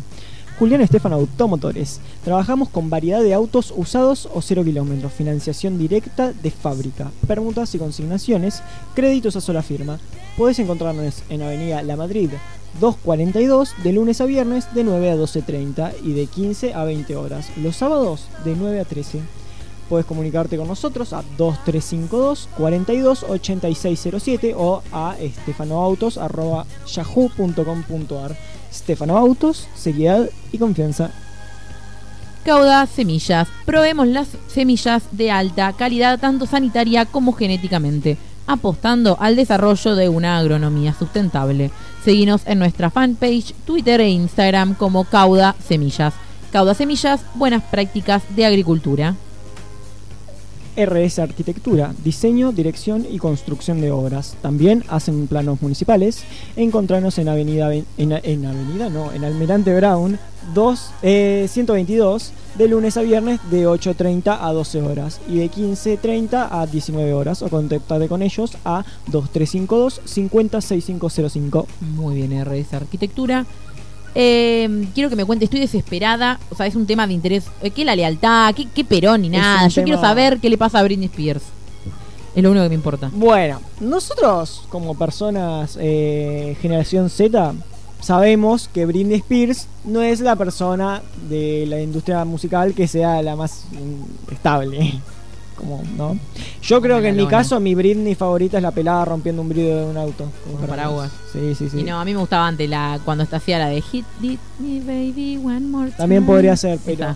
Julián Estefan Automotores. Trabajamos con variedad de autos usados o cero kilómetros, financiación directa de fábrica, permutas y consignaciones, créditos a sola firma. Podés encontrarnos en Avenida La Madrid 242 de lunes a viernes de 9 a 12.30 y de 15 a 20 horas. Los sábados de 9 a 13. puedes comunicarte con nosotros a 2352 42 8607 o a estefanoautos.yahoo.com.ar. Stefano Autos, seriedad y confianza. Cauda Semillas. Probemos las semillas de alta calidad, tanto sanitaria como genéticamente, apostando al desarrollo de una agronomía sustentable. Seguinos en nuestra fanpage, Twitter e Instagram como Cauda Semillas. Cauda Semillas, buenas prácticas de agricultura. RS Arquitectura, diseño, dirección y construcción de obras. También hacen planos municipales. Encontrarnos en Avenida en, en Avenida no, en Almirante Brown 2 eh, 122 de lunes a viernes de 8.30 a 12 horas y de 15.30 a 19 horas o contactate con ellos a 2352 506505. Muy bien, RS Arquitectura. Eh, quiero que me cuente, estoy desesperada. O sea, es un tema de interés. Eh, ¿Qué la lealtad? ¿Qué, qué Perón ni nada? Yo quiero saber qué le pasa a Britney Spears. Es lo único que me importa. Bueno, nosotros como personas eh, generación Z sabemos que Britney Spears no es la persona de la industria musical que sea la más estable. Como, ¿no? Yo creo que en mi Lona. caso mi Britney favorita es la pelada rompiendo un vidrio de un auto. Con paraguas. Sí, sí, sí. Y no, a mí me gustaba antes la cuando está hacía la de Hit It Me Baby One More Time. También podría ser, pero- Esa.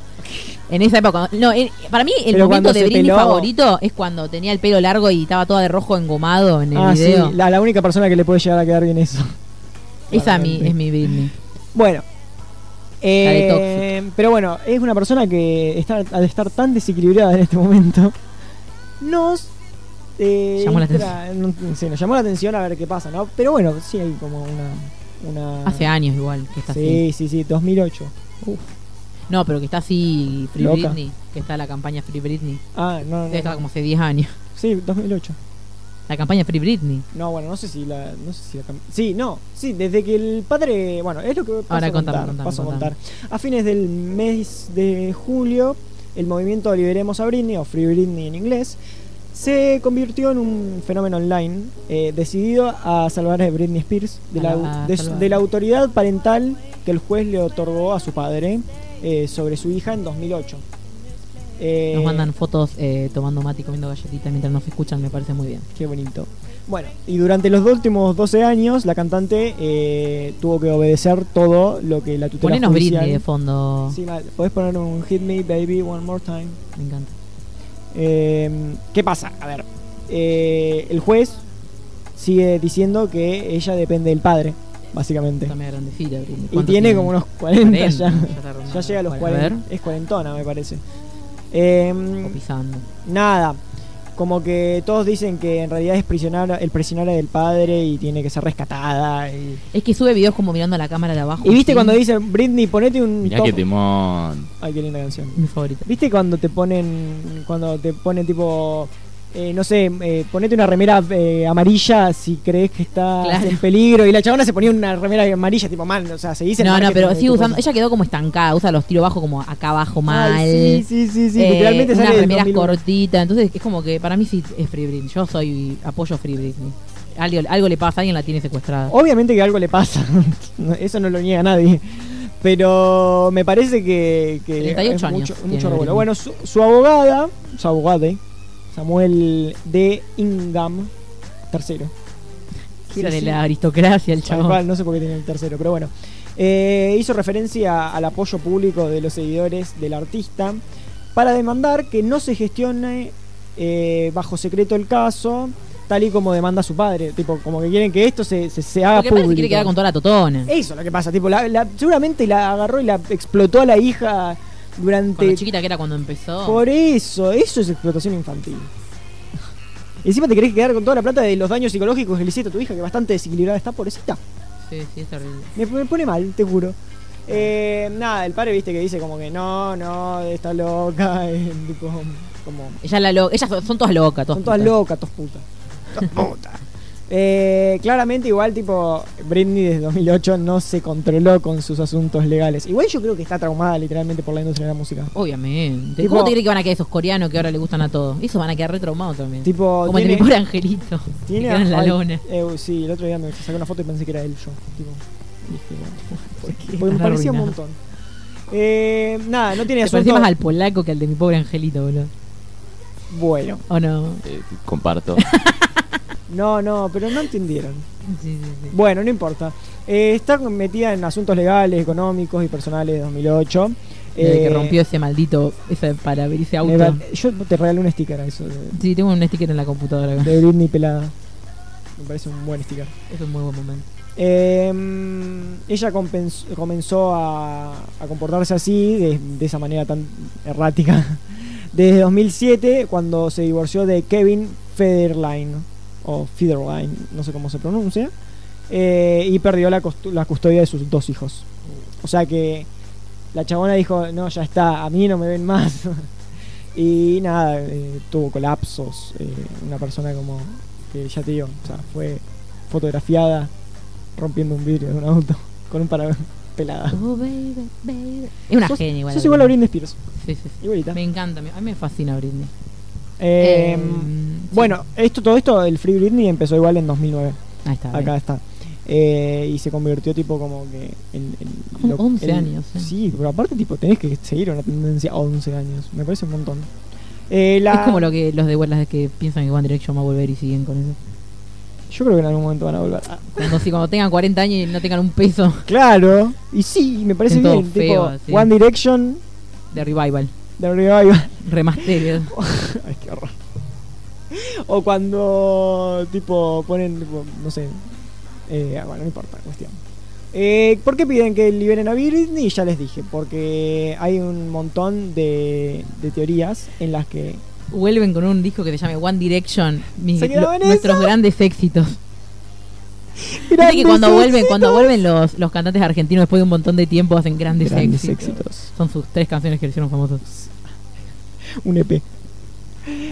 En esa época. No, en- para mí el Pero momento de Britney peló- favorito es cuando tenía el pelo largo y estaba toda de rojo engomado en el ah, sí, video. la, la única persona que le puede llegar a quedar bien eso. Esa mi, Claramente. es mi Britney. Bueno. Eh, pero bueno, es una persona que está al estar tan desequilibrada en este momento. Nos eh, Llamó la no- sí, nos llamó la atención a ver qué pasa, ¿no? Pero bueno, sí hay como una. una Hace años igual que está Sí, así. sí, sí, 2008. Uf. No, pero que está así Free Loca. Britney. Que está la campaña Free Britney. Ah, no, no. No. como hace 10 años. Sí, 2008. La campaña Free Britney. No, bueno, no sé si la. No sé si la sí, no. Sí, desde que el padre. Bueno, es lo que paso Ahora a contar. contame, paso a contar. A fines del mes de julio, el movimiento Liberemos a Britney, o Free Britney en inglés, se convirtió en un fenómeno online eh, decidido a salvar a Britney Spears de la, de, de la autoridad parental que el juez le otorgó a su padre eh, sobre su hija en 2008. Eh, Nos mandan fotos eh, tomando mate y comiendo galletitas mientras nos escuchan, me parece muy bien. Qué bonito. Bueno, y durante los dos últimos 12 años, la cantante eh, tuvo que obedecer todo lo que la tutela Ponenos judicial... Britney de fondo. Sí, mal. Podés poner un Hit Me Baby One More Time. Me encanta. Eh, ¿Qué pasa? A ver, eh, el juez sigue diciendo que ella depende del padre, básicamente. Está media grandecita, Britney. Y ¿Cuánto tiene como unos 40, 40, ya. ya. Ya llega a los Bueno, a 40. Es cuarentona, me parece. Eh, O pisando. nada. Como que todos dicen que en realidad es prisionera, el prisionero del padre y tiene que ser rescatada. Y, Es que sube videos como mirando a la cámara de abajo. y viste cuando dicen, Britney, ponete un Mirá top. que temón. Ay, qué linda canción. Mi favorita. ¿Viste cuando te ponen, cuando te ponen tipo, eh, no sé, eh, ponete una remera eh, amarilla si crees que estás Claro. en peligro? Y la chabona se ponía una remera amarilla, tipo, man, o sea, se dice... No, no, pero sigue usando. cosa. Ella quedó como estancada, usa los tiros bajos como acá abajo mal. Ay, sí, sí, sí, sí, Eh, literalmente unas sale del remeras 2001. cortitas. Entonces es como que para mí sí es Free Britney. Yo soy apoyo Free Britney. Algo, algo le pasa, alguien la tiene secuestrada. Obviamente que algo le pasa, eso no lo niega nadie. Pero me parece que, que 38 es años mucho, mucho. Bueno, su, su abogada, su abogade, Samuel de Ingham, tercero. Era Sí, de sí. la aristocracia el chabón. cual, no sé por qué tiene el tercero, pero bueno. Eh, hizo referencia al apoyo público de los seguidores del artista para demandar que no se gestione eh, bajo secreto el caso, tal y como demanda su padre. Tipo, como que quieren que esto se, se, se haga Porque público. quiere quedar con toda la totona. Eso es lo que pasa, tipo, la- la- seguramente la agarró y la explotó a la hija Con durante... lo chiquita que era cuando empezó. Por eso, eso es explotación infantil. Encima te querés quedar con toda la plata de los daños psicológicos que le hiciste a tu hija, que bastante desequilibrada está, pobrecita. Sí, sí, es terrible. Me, me pone mal, te juro. Eh, nada, el padre, viste, que dice como que no, no, está loca, eh, tipo, como... Ella la lo- ellas son, todas locas, todas Son todas putas. locas, todas putas. Todas putas. Eh, claramente igual tipo Britney desde 2008 no se controló con sus asuntos legales. Igual yo creo que está traumada literalmente por la industria de la música. Obviamente. Tipo- ¿Cómo te crees que van a quedar esos coreanos que ahora le gustan a todos? Eso van a quedar retraumados también. Tipo, Como el de tiene- mi pobre angelito. Tiene en la ay, lona. eh, sí, el otro día me saqué una foto y pensé que era él yo. Tipo, dije, bueno, ¿Por qué porque me parecía un montón. Eh, nada, no tiene asunto. parecía más al polaco que al de mi pobre angelito, boludo. Bueno, ¿O no? Eh, comparto. no, no, pero no entendieron. Sí, sí, sí. Bueno, no importa. Eh, está metida en asuntos legales, económicos y personales de 2008. Desde que Eh, rompió ese maldito ese para ver ese auto. va- yo te regalé un sticker a eso de, Sí, tengo un sticker en la computadora. acá. de Britney pelada. Me parece un buen sticker. Es un muy buen momento. Eh, ella comenzó a, a comportarse así, de, de esa manera tan errática, desde 2007, cuando se divorció de Kevin Federline, o Federline, no sé cómo se pronuncia, eh, y perdió la, la custodia de sus dos hijos. O sea que la chabona dijo, no, ya está, a mí no me ven más. y nada, eh, tuvo colapsos, eh, una persona como que ya te digo, o sea, fue fotografiada rompiendo un vidrio de un auto con un para pelada. Oh, baby, baby. Es una Sos- genia igual. Sos igual a Britney Spears, Sí, sí, sí. igualita. Me encanta. A mí me fascina Britney. Eh, Eh, bueno, esto, todo esto, el Free Britney empezó igual en 2009. Ahí está. Acá bien. está. Eh, y se convirtió tipo como que en... en On- 11 años, eh. Sí, pero aparte tipo tenés que seguir una tendencia 11 años. Me parece un montón. Eh, la- Es como lo que los de las que piensan que One Direction va a volver y siguen con eso. Yo creo que en algún momento van a volver. Ah, Cuando, sí, cuando tengan 40 años y no tengan un peso claro. Y sí, me parece bien. feo, tipo, sí. One Direction de revival. de Revival. Remastered. Ay, qué horror. O cuando, tipo, ponen, tipo, no sé. Eh, bueno, no importa, cuestión. Eh, ¿Por qué piden que liberen a Britney? Ya les dije, porque hay un montón de, de teorías en las que. Vuelven con un disco que se llame One Direction. mis- ¿Se quedó lo- nuestros grandes éxitos. Viste que Grandes cuando vuelven, cuando vuelven los, los cantantes argentinos después de un montón de tiempo hacen grandes, Grandes éxitos. éxitos. Son sus tres canciones que le hicieron famosos. Un EP.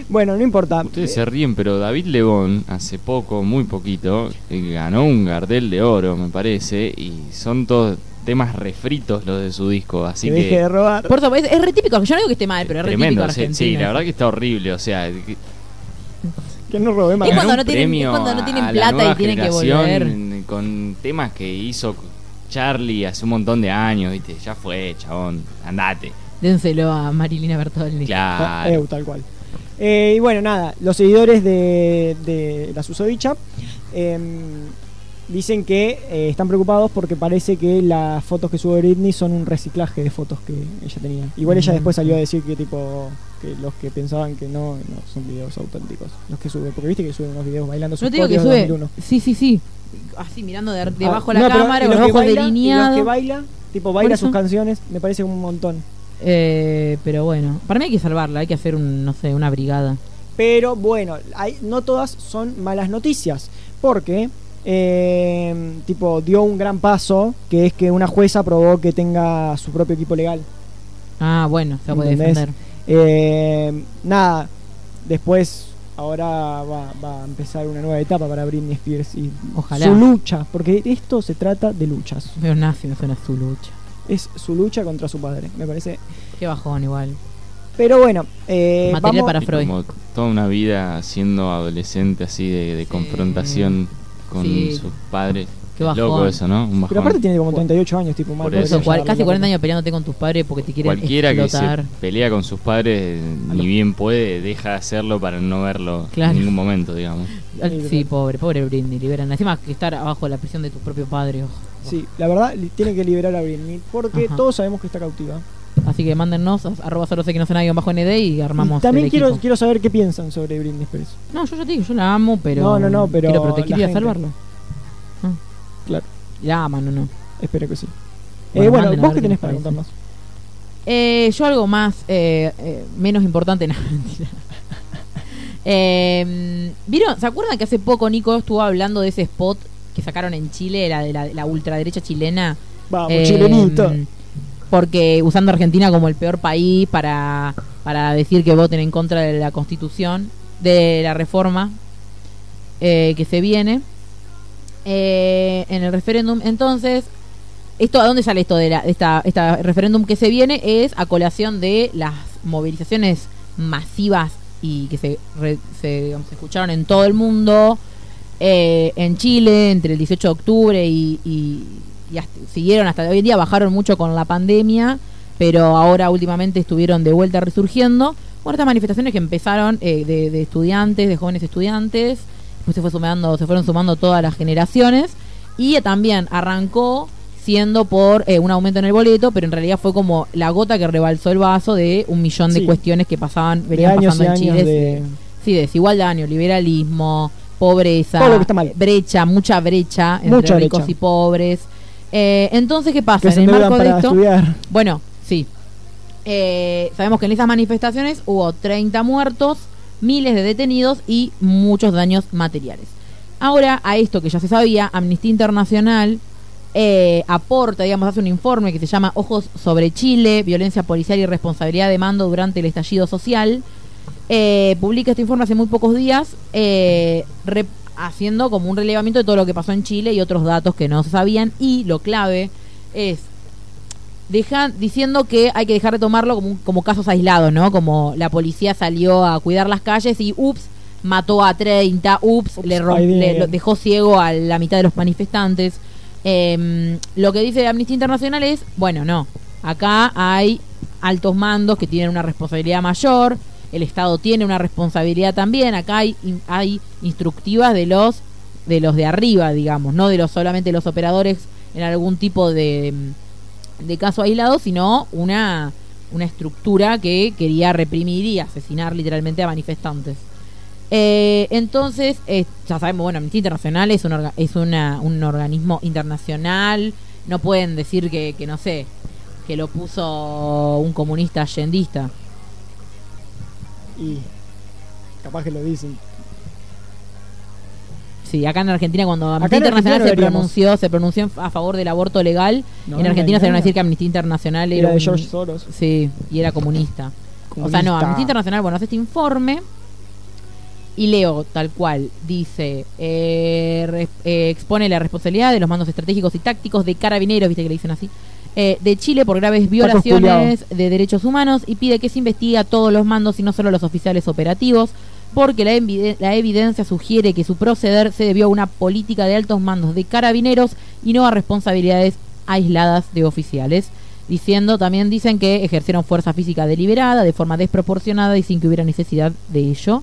Bueno, no importa. Ustedes se ríen, pero David Lebón, hace poco, muy poquito, eh, ganó un Gardel de oro, me parece, y son todos temas refritos los de su disco, así que deje de robar. Por eso, es, es re típico. Yo no digo que esté mal, pero es re típico Tremendo, sí, argentino. sí, la verdad que está horrible, o sea, que- Que no robe más. Es cuando no tienen- premio es cuando no tienen a la plata y tienen que generación Con temas que hizo Charlie hace un montón de años, viste, ya fue, chabón, andate. Dénselo a Marilina Bertoldi. Claro. Eh, tal cual. Eh, y bueno, nada, los seguidores de, de la susodicha em, dicen que eh, están preocupados porque parece que las fotos que sube Britney son un reciclaje de fotos que ella tenía. Igual ella Mm. después salió a decir que tipo que los que pensaban que no, no son videos auténticos los que sube, porque viste que sube unos videos bailando sus No te digo que sube. 2001. Sí, sí, sí. Así mirando de, debajo Ah, de la no, cámara, con los ojos baila- y Los que delineados. baila, tipo baila sus canciones, me parece un montón. Eh, pero bueno, para mí hay que salvarla, hay que hacer un, no sé, una brigada. Pero bueno, hay, no todas son malas noticias. Porque, eh, tipo, dio un gran paso, que es que una jueza aprobó que tenga su propio equipo legal. Ah, bueno, se puede ¿Entendés? defender. Eh, nada, después, ahora va, va a empezar una nueva etapa para Britney Spears y Ojalá. su lucha, porque esto se trata de luchas. Pero nazi me suena su lucha. Es su lucha contra su padre, me parece. Qué bajón igual. Pero bueno, eh, Material vamos- para Freud. como toda una vida siendo adolescente así de, de Sí. confrontación con Sí. sus padres. Qué Es loco bajón. eso, ¿no? Un bajón. Pero aparte tiene como 38 años, tipo, mal Por eso, cual- casi darle 40 la- años peleándote con tus padres porque te quieren Cualquiera que se pelea con sus padres, ni bien puede, deja de hacerlo para no verlo Claro. en ningún momento, digamos. Sí, pobre, pobre Britney, liberan. Encima que estar abajo de la prisión de tu propio padre. oh. Sí, la verdad, tiene que liberar a Britney porque Ajá. todos sabemos que está cautiva. Así que mándennos a- arroba solo sé que no sé nadie bajo ND y armamos Y también el quiero, equipo. quiero saber qué piensan sobre Britney Spears. No, yo ya te digo, yo la amo, pero. No, no, no, pero Quiero protegerla la y salvarlo. Ah. Claro. La aman, no, no. Espero que sí. Bueno, eh, bueno, a ¿vos qué tenés para contarnos? Eh, yo algo más, eh, eh, menos importante, no, mentira. Eh, ¿Vieron? ¿Se acuerdan que hace poco Nico estuvo hablando de ese spot que sacaron en Chile, la de la, la ultraderecha chilena? Vamos, Eh, chilenito. Porque usando Argentina como el peor país para, para decir que voten en contra de la constitución, de la reforma eh, que se viene. Eh, en el referéndum, entonces, esto ¿a dónde sale esto de la, esta, esta referéndum que se viene? Es a colación de las movilizaciones masivas y que se, re- se, digamos, se escucharon en todo el mundo, eh, en Chile, entre el 18 de octubre y, y- y hasta- siguieron hasta hoy en día, bajaron mucho con la pandemia, pero ahora últimamente estuvieron de vuelta resurgiendo Bueno, estas manifestaciones que empezaron eh, de, de estudiantes, de jóvenes estudiantes, después se fue sumando, se fueron sumando todas las generaciones y también arrancó siendo por eh, un aumento en el boleto, pero en realidad fue como la gota que rebalsó el vaso de un millón de Sí. cuestiones que pasaban, venían pasando en años Chile. de... Sí, desigualdad, neoliberalismo, pobreza, Todo lo que está mal. brecha, mucha brecha entre Mucha ricos brecha. y pobres. Eh, entonces, ¿qué pasa? que en el marco de esto, estudiar. bueno, sí. Eh, sabemos que en esas manifestaciones hubo 30 muertos, miles de detenidos y muchos daños materiales. Ahora, a esto que ya se sabía, Amnistía Internacional eh, aporta, digamos, hace un informe que se llama Ojos sobre Chile, violencia policial y responsabilidad de mando durante el estallido social. Eh, publica este informe hace muy pocos días, eh, haciendo como un relevamiento de todo lo que pasó en Chile y otros datos que no se sabían. Y lo clave es dejan diciendo que hay que dejar de tomarlo como, un- como casos aislados, ¿no? Como la policía salió a cuidar las calles y ups, mató a 30, ups, Ups, le, le- lo dejó ciego a la mitad de los manifestantes. Em, lo que dice Amnistía Internacional es, bueno, no, acá hay altos mandos que tienen una responsabilidad mayor, el Estado tiene una responsabilidad también, acá hay, hay instructivas de los de los de arriba, digamos, no de los solamente los operadores en algún tipo de, de caso aislado, sino una, una estructura que quería reprimir y asesinar literalmente a manifestantes. Eh, entonces, eh, ya sabemos, bueno, Amnistía Internacional es un, es una, un organismo internacional, no pueden decir que, que, no sé, que lo puso un comunista allendista. Y capaz que lo dicen. Sí, acá en Argentina cuando Amnistía Internacional se pronunció, se pronunció a favor del aborto legal, No, en Argentina se van a decir que Amnistía Internacional era, Era de un- George Soros. Sí, y era comunista. O sea, no. Amnistía Internacional, bueno, hace este informe y leo tal cual. Dice, eh, re- eh, expone la responsabilidad de los mandos estratégicos y tácticos de carabineros, viste que le dicen así, eh, de Chile por graves violaciones de derechos humanos y pide que se investigue a todos los mandos y no solo a los oficiales operativos, porque la evidencia sugiere que su proceder se debió a una política de altos mandos de carabineros y no a responsabilidades aisladas de oficiales. Diciendo, también dicen que ejercieron fuerza física deliberada, de forma desproporcionada y sin que hubiera necesidad de ello.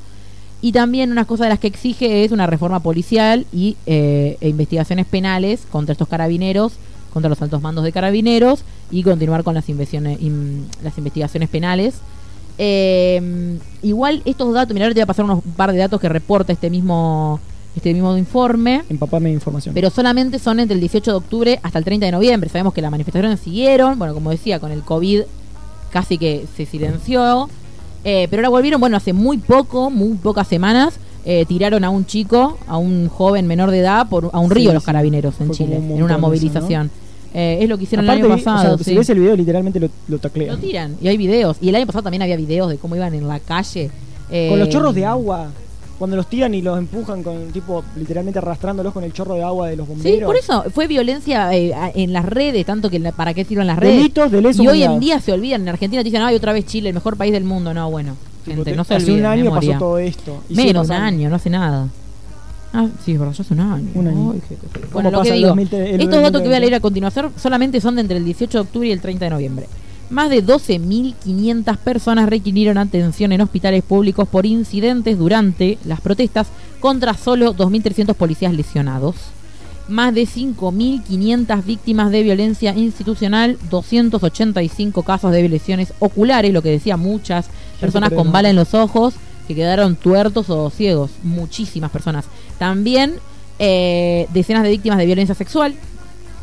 Y también una cosa de las que exige es una reforma policial y eh, e investigaciones penales contra estos carabineros, contra los altos mandos de carabineros y continuar con las, investigaciones in- las investigaciones penales. Eh, igual estos datos, mira, ahora te voy a pasar unos un par de datos que reporta este mismo este mismo informe, Empapame de información. pero solamente son entre el 18 de octubre hasta el 30 de noviembre. Sabemos que las manifestaciones siguieron, bueno, como decía, con el COVID casi que se silenció, eh, pero ahora volvieron, bueno, hace muy poco, muy pocas semanas, eh, tiraron a un chico, a un joven menor de edad, por, a un Sí, río los sí. carabineros en Chile, un en una montón eso, movilización. Eh, es lo que hicieron Aparte, el año vi- o sea, pasado. si ves el video, literalmente lo, lo taclean. Lo tiran, y hay videos. Y el año pasado también había videos de cómo iban en la calle. eh, Con los chorros de agua, cuando los tiran y los empujan con tipo literalmente arrastrándolos con el chorro de agua de los bomberos. Sí, por eso fue violencia eh, en las redes, tanto que para qué sirven las redes. Delitos de lesa y hoy en día se olvidan. En Argentina te dicen, ay, otra vez Chile, el mejor país del mundo. No, bueno, gente, te- no se hace olviden. un año memoria. pasó todo esto. Menos un año, no hace nada. Ah, sí, es verdad, ya hace un año. Un año. Ay, qué- qué- ¿Cómo Bueno, lo que digo, 2000 el estos datos que voy a 2020? leer a continuación solamente son de entre el 18 de octubre y el 30 de noviembre. Más de 12.500 personas requirieron atención en hospitales públicos por incidentes durante las protestas contra solo 2.300 policías lesionados. Más de 5.500 víctimas de violencia institucional, 285 casos de lesiones oculares, lo que decía muchas personas con bala en los ojos que quedaron tuertos o ciegos, muchísimas personas. También eh, decenas de víctimas de violencia sexual,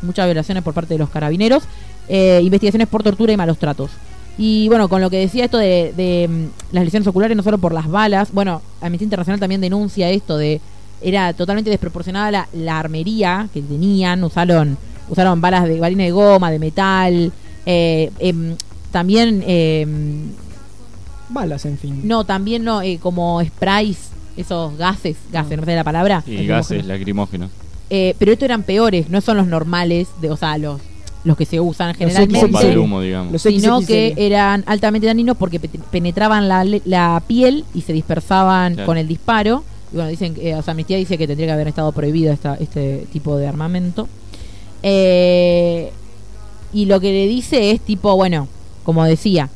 muchas violaciones por parte de los carabineros, eh, investigaciones por tortura y malos tratos. Y bueno, con lo que decía esto de, de, mm, las lesiones oculares, no solo por las balas, bueno, Amnistía Internacional también denuncia esto de, era totalmente desproporcionada la, la armería que tenían, usaron, usaron balas de balines de goma, de metal, eh, em, también, em, Balas, en fin. no, también no, eh, como sprays, esos gases, gases, no sé la palabra, Y gases lacrimógenos. eh, pero estos eran peores, no son los normales, de, o sea, los, los que se usan Los generalmente humo, digamos. Los sino que eran altamente dañinos porque pe- penetraban la, le- la piel y se dispersaban Claro. con el disparo. Y bueno, dicen, que, eh, o sea, Amnistía dice que tendría que haber estado prohibido esta, este tipo de armamento. Eh, y lo que le dice es tipo, bueno, como decía,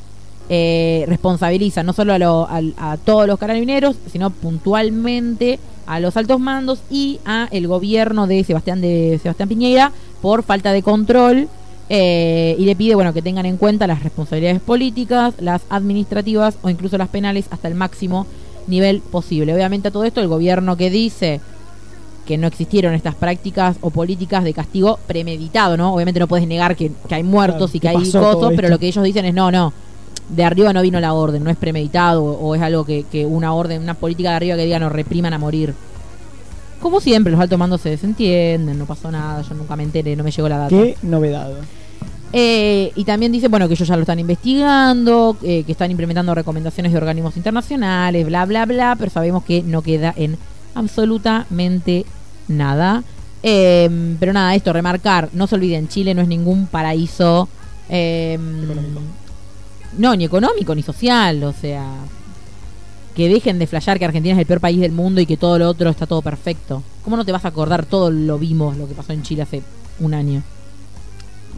eh, responsabiliza no solo a, lo- al- a todos los carabineros, sino puntualmente a los altos mandos y a el gobierno de Sebastián de Sebastián Piñera por falta de control eh, y le pide bueno que tengan en cuenta las responsabilidades políticas, las administrativas o incluso las penales hasta el máximo nivel posible. Obviamente a todo esto el gobierno que dice que no existieron estas prácticas o políticas de castigo premeditado, ¿no? Obviamente no puedes negar que, que hay muertos Claro, y que que hay cosas, pero lo que ellos dicen es no, no. De arriba no vino la orden, no es premeditado o, es algo que, que una orden, una política de arriba que diga nos repriman a morir. Como siempre, los altos mandos se desentienden, no pasó nada, yo nunca me enteré, no me llegó la data. Qué novedad. Eh, y también dice, bueno, que ellos ya lo están investigando, eh, que están implementando recomendaciones de organismos internacionales, bla, bla, bla, pero sabemos que no queda en absolutamente nada. Eh, pero nada, esto, remarcar, no se olviden, Chile no es ningún paraíso. eh, Económico. No, ni económico, ni social, o sea... Que dejen de flashear que Argentina es el peor país del mundo y que todo lo otro está todo perfecto. ¿Cómo no te vas a acordar? Todo lo vimos, lo que pasó en Chile hace un año.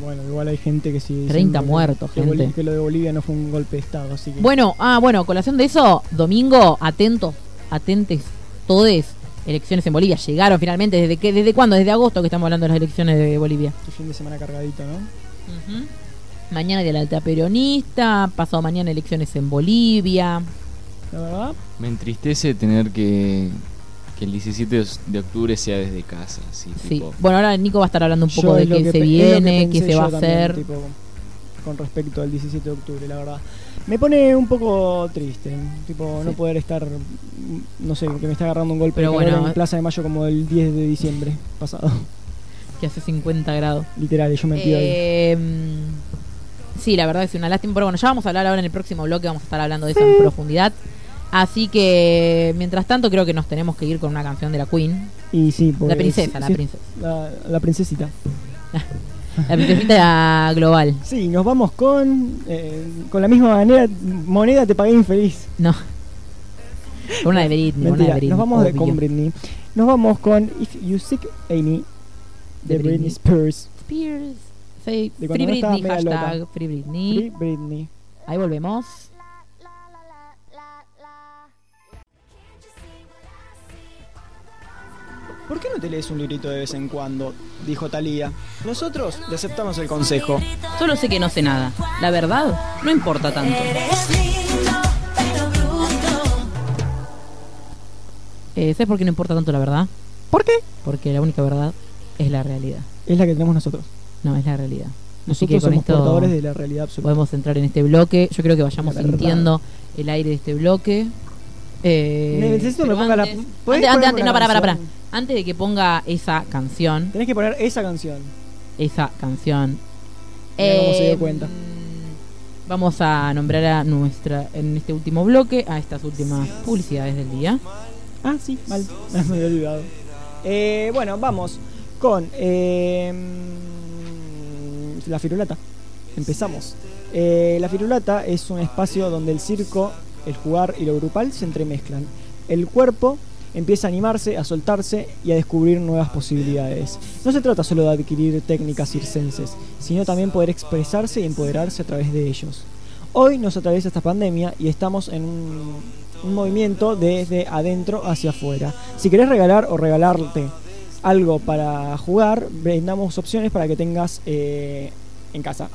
Bueno, igual hay gente que sigue 30 diciendo que- muertos, que, gente. Que lo de Bolivia no fue un golpe de Estado, así que... Bueno, ah, bueno, colación de eso, domingo, atentos, atentes, todes, elecciones en Bolivia. Llegaron finalmente, ¿desde qué, desde cuándo? Desde agosto que estamos hablando de las elecciones de Bolivia. Qué fin de semana cargadito, ¿no? Mañana de la alta peronista, pasado mañana elecciones en Bolivia. La verdad, Me entristece tener que, que el 17 de- octubre sea desde casa. Así, Sí. tipo, Bueno, ahora Nico va a estar hablando un yo poco de qué que se viene, qué se va a también, hacer. tipo, con respecto al 17 de octubre, la verdad. Me pone un poco triste, tipo, no poder estar, no sé, que me está agarrando un golpe Pero de bueno, en Plaza de Mayo como el 10 de diciembre pasado. Que hace 50 grados. Literal, yo me pido ahí. Sí, la verdad es una lástima. Pero bueno, ya vamos a hablar ahora en el próximo bloque, vamos a estar hablando de eso en profundidad. Así que, mientras tanto, creo que nos tenemos que ir con una canción de la Queen. Y sí, porque La princesa, sí, la princesa. La, la princesita. La princesita global. Sí, nos vamos con eh, con la misma manera, moneda te pagué infeliz. No. Con una de Britney, una de Mentira, Britney. nos vamos de, con Britney. Nos vamos con If You Seek Amy de, De Britney. Britney. Spears. Spears. Free estaba Britney, hashtag loca. Free Britney. Free Britney. Ahí volvemos. ¿Por qué no te lees un librito de vez en cuando? Dijo Talía. Nosotros le aceptamos el consejo. Solo sé que no sé nada. La verdad, no importa tanto. Eh, ¿Sabes por qué no importa tanto la verdad? ¿Por qué? Porque la única verdad es la realidad. Es la que tenemos nosotros. No, es la realidad. Así Nosotros que con somos esto portadores de la realidad absoluta. podemos entrar en este bloque. Yo creo que vayamos La verdad. sintiendo el aire de este bloque. Eh, Necesito que ponga la- antes- ¿Podés antes, antes, ponerme antes, una no, para, para, para. Antes de que ponga esa canción, Tenés que poner esa canción. esa canción. Mira cómo se dio eh, cuenta. Vamos a nombrar a nuestra, en este último bloque, a estas últimas publicidades del día. Ah, sí, mal. Me había olvidado. Eh, bueno, vamos con eh, la firulata. Empezamos. Eh, la firulata es un espacio donde el circo, el jugar y lo grupal se entremezclan. El cuerpo empieza a animarse, a soltarse y a descubrir nuevas posibilidades. No se trata solo de adquirir técnicas circenses, sino también poder expresarse y empoderarse a través de ellos. Hoy nos atraviesa esta pandemia y estamos en un, movimiento desde adentro hacia afuera. Si querés regalar o regalarte algo para jugar, brindamos opciones para que tengas eh, en casa.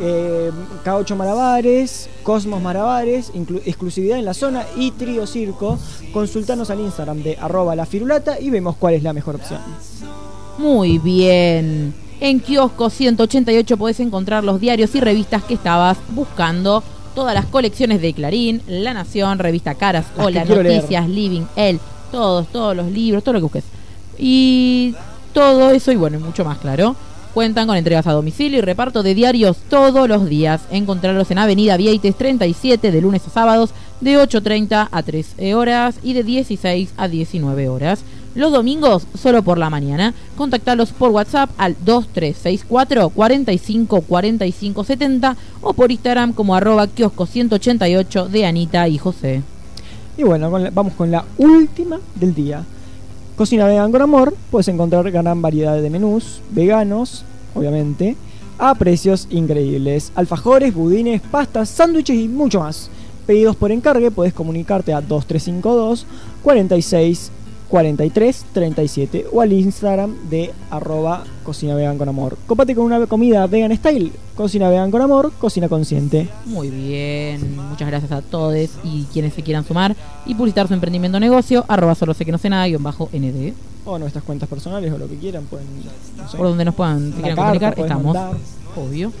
Eh, K8 Malabares, Cosmos Malabares, inclu- exclusividad en la zona y Trío Circo. Consultanos al Instagram de arroba la firulata y vemos cuál es la mejor opción. Muy bien. En kiosco 188 podés encontrar los diarios y revistas que estabas buscando. Todas las colecciones de Clarín, La Nación, Revista Caras, Las Hola, leer. Noticias, Living, El, todos, todos los libros, todo lo que busques. Y todo eso y bueno, mucho más claro. Cuentan con entregas a domicilio y reparto de diarios todos los días. Encontrarlos en Avenida Vieites 37 de lunes a sábados de 8.30 a 13 horas y de 16 a 19 horas. Los domingos solo por la mañana. Contactalos por WhatsApp al 2364 45 45 70 o por Instagram como arroba kiosco 188 de Anita y José. Y bueno, vamos con la última del día. Cocina vegan con amor, puedes encontrar gran variedad de menús, veganos, obviamente, a precios increíbles. Alfajores, budines, pastas, sándwiches y mucho más. Pedidos por encargue, podés comunicarte a 2352 46 43 37 o al Instagram de arroba cocina vegan con amor. Copate con una comida vegan style, cocina vegan con amor, cocina consciente. Muy bien, muchas gracias a todos y quienes se quieran sumar y publicitar su emprendimiento o negocio, arroba solo sé que no sé nada, guion bajo ND. O nuestras cuentas personales o lo que quieran, pueden. no sé. Por donde nos puedan, quieran carta comunicar, estamos. mandar. Obvio.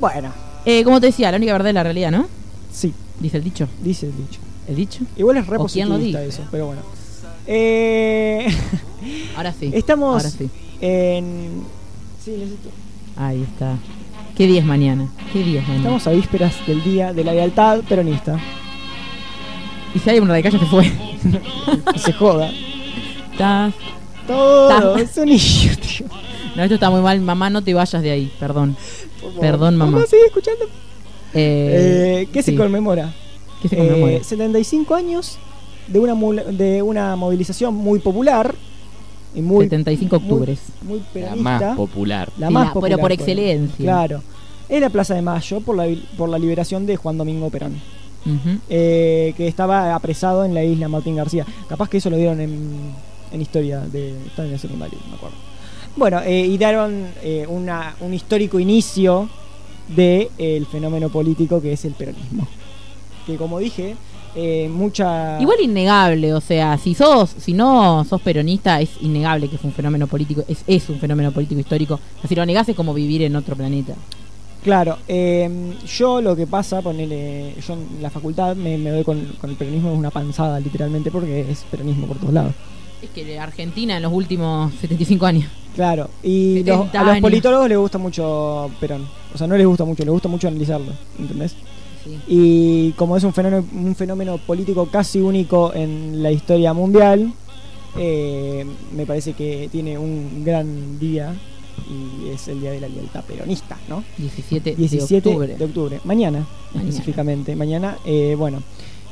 Bueno, Eh, como te decía, la única verdad es la realidad, ¿no? sí, Dice el dicho. dice el dicho. ¿El dicho? Igual es re O quién lo eso, pero bueno. Eh, Ahora sí. Estamos Ahora sí. en. Sí, necesito. Ahí está. ¿Qué día es mañana? ¿Qué día es mañana? Estamos a vísperas del día de la lealtad peronista. Y si hay un radical ya se fue. Que se joda. Está- Todo es un niño, tío. No, esto está muy mal. Mamá, no te vayas de ahí. Perdón. Perdón, mamá. sigue escuchando. Eh, Eh, ¿Qué se conmemora? ¿Qué se conmemora? Eh, 75 años de una, mul- de una movilización muy popular y muy 75 octubres. muy, muy La peronista. más popular. La Sí, más la- popular, pero por excelencia. Claro. En la Plaza de Mayo por la, por la liberación de Juan Domingo Perón. Eh, que estaba apresado en la isla Martín García. Capaz que eso lo dieron en, en historia de estaba en el secundario, no me acuerdo. Bueno, eh, y dieron eh, una, un histórico inicio del fenómeno político que es el peronismo. Que como dije, eh, mucha... Igual innegable, o sea, si sos, si no sos peronista, es innegable que fue un fenómeno político, es, es un fenómeno político histórico. Si lo negás es como vivir en otro planeta. Claro, eh, yo lo que pasa, ponele, yo en la facultad me, me doy con, con el peronismo es una panzada literalmente porque es peronismo por todos lados. Es que Argentina en los últimos 75 años. Claro, y los- 70 a los politólogos les gusta mucho Perón. O sea, no les gusta mucho, les gusta mucho analizarlo, ¿entendés? Sí. Y como es un fenómeno, un fenómeno político casi único en la historia mundial, eh, me parece que tiene un gran día y es el Día de la Lealtad Peronista, ¿no? 17, 17 de octubre. de octubre, mañana, Mañana. específicamente. Mañana, eh, bueno,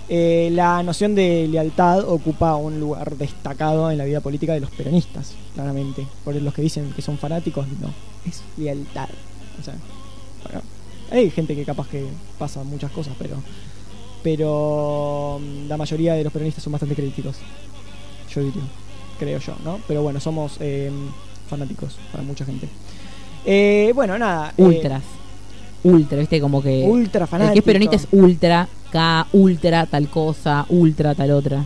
eh, la noción de lealtad ocupa un lugar destacado en la vida política de los peronistas, claramente. Por los que dicen que son fanáticos, no, es lealtad. O sea, hay gente que capaz que pasa muchas cosas, pero pero mm, la mayoría de los peronistas son bastante críticos. Yo diría, creo yo, ¿no? Pero bueno, somos eh, fanáticos para mucha gente. Eh, bueno, nada. eh, Ultras. Ultra, viste, como que. ultra el fanático. que es peronista es ultra, K, ultra, tal cosa, ultra, tal otra.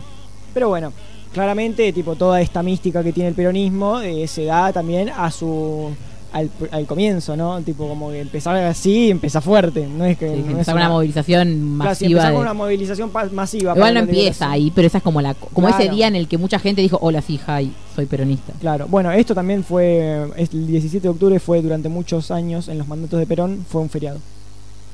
Pero bueno, claramente, tipo, toda esta mística que tiene el peronismo eh, se da también a su. Al, al comienzo, ¿no? Tipo, como que empezar así, empezar fuerte. No es que. Sí, no es una movilización Claro, si masiva. de- con una movilización masiva. Igual no empieza ahí, pero esa es como la como ese Claro. día en el que mucha gente dijo, hola, sí, hi, soy peronista. Claro, bueno, esto también fue. El 17 de octubre fue durante muchos años en los mandatos de Perón, fue un feriado.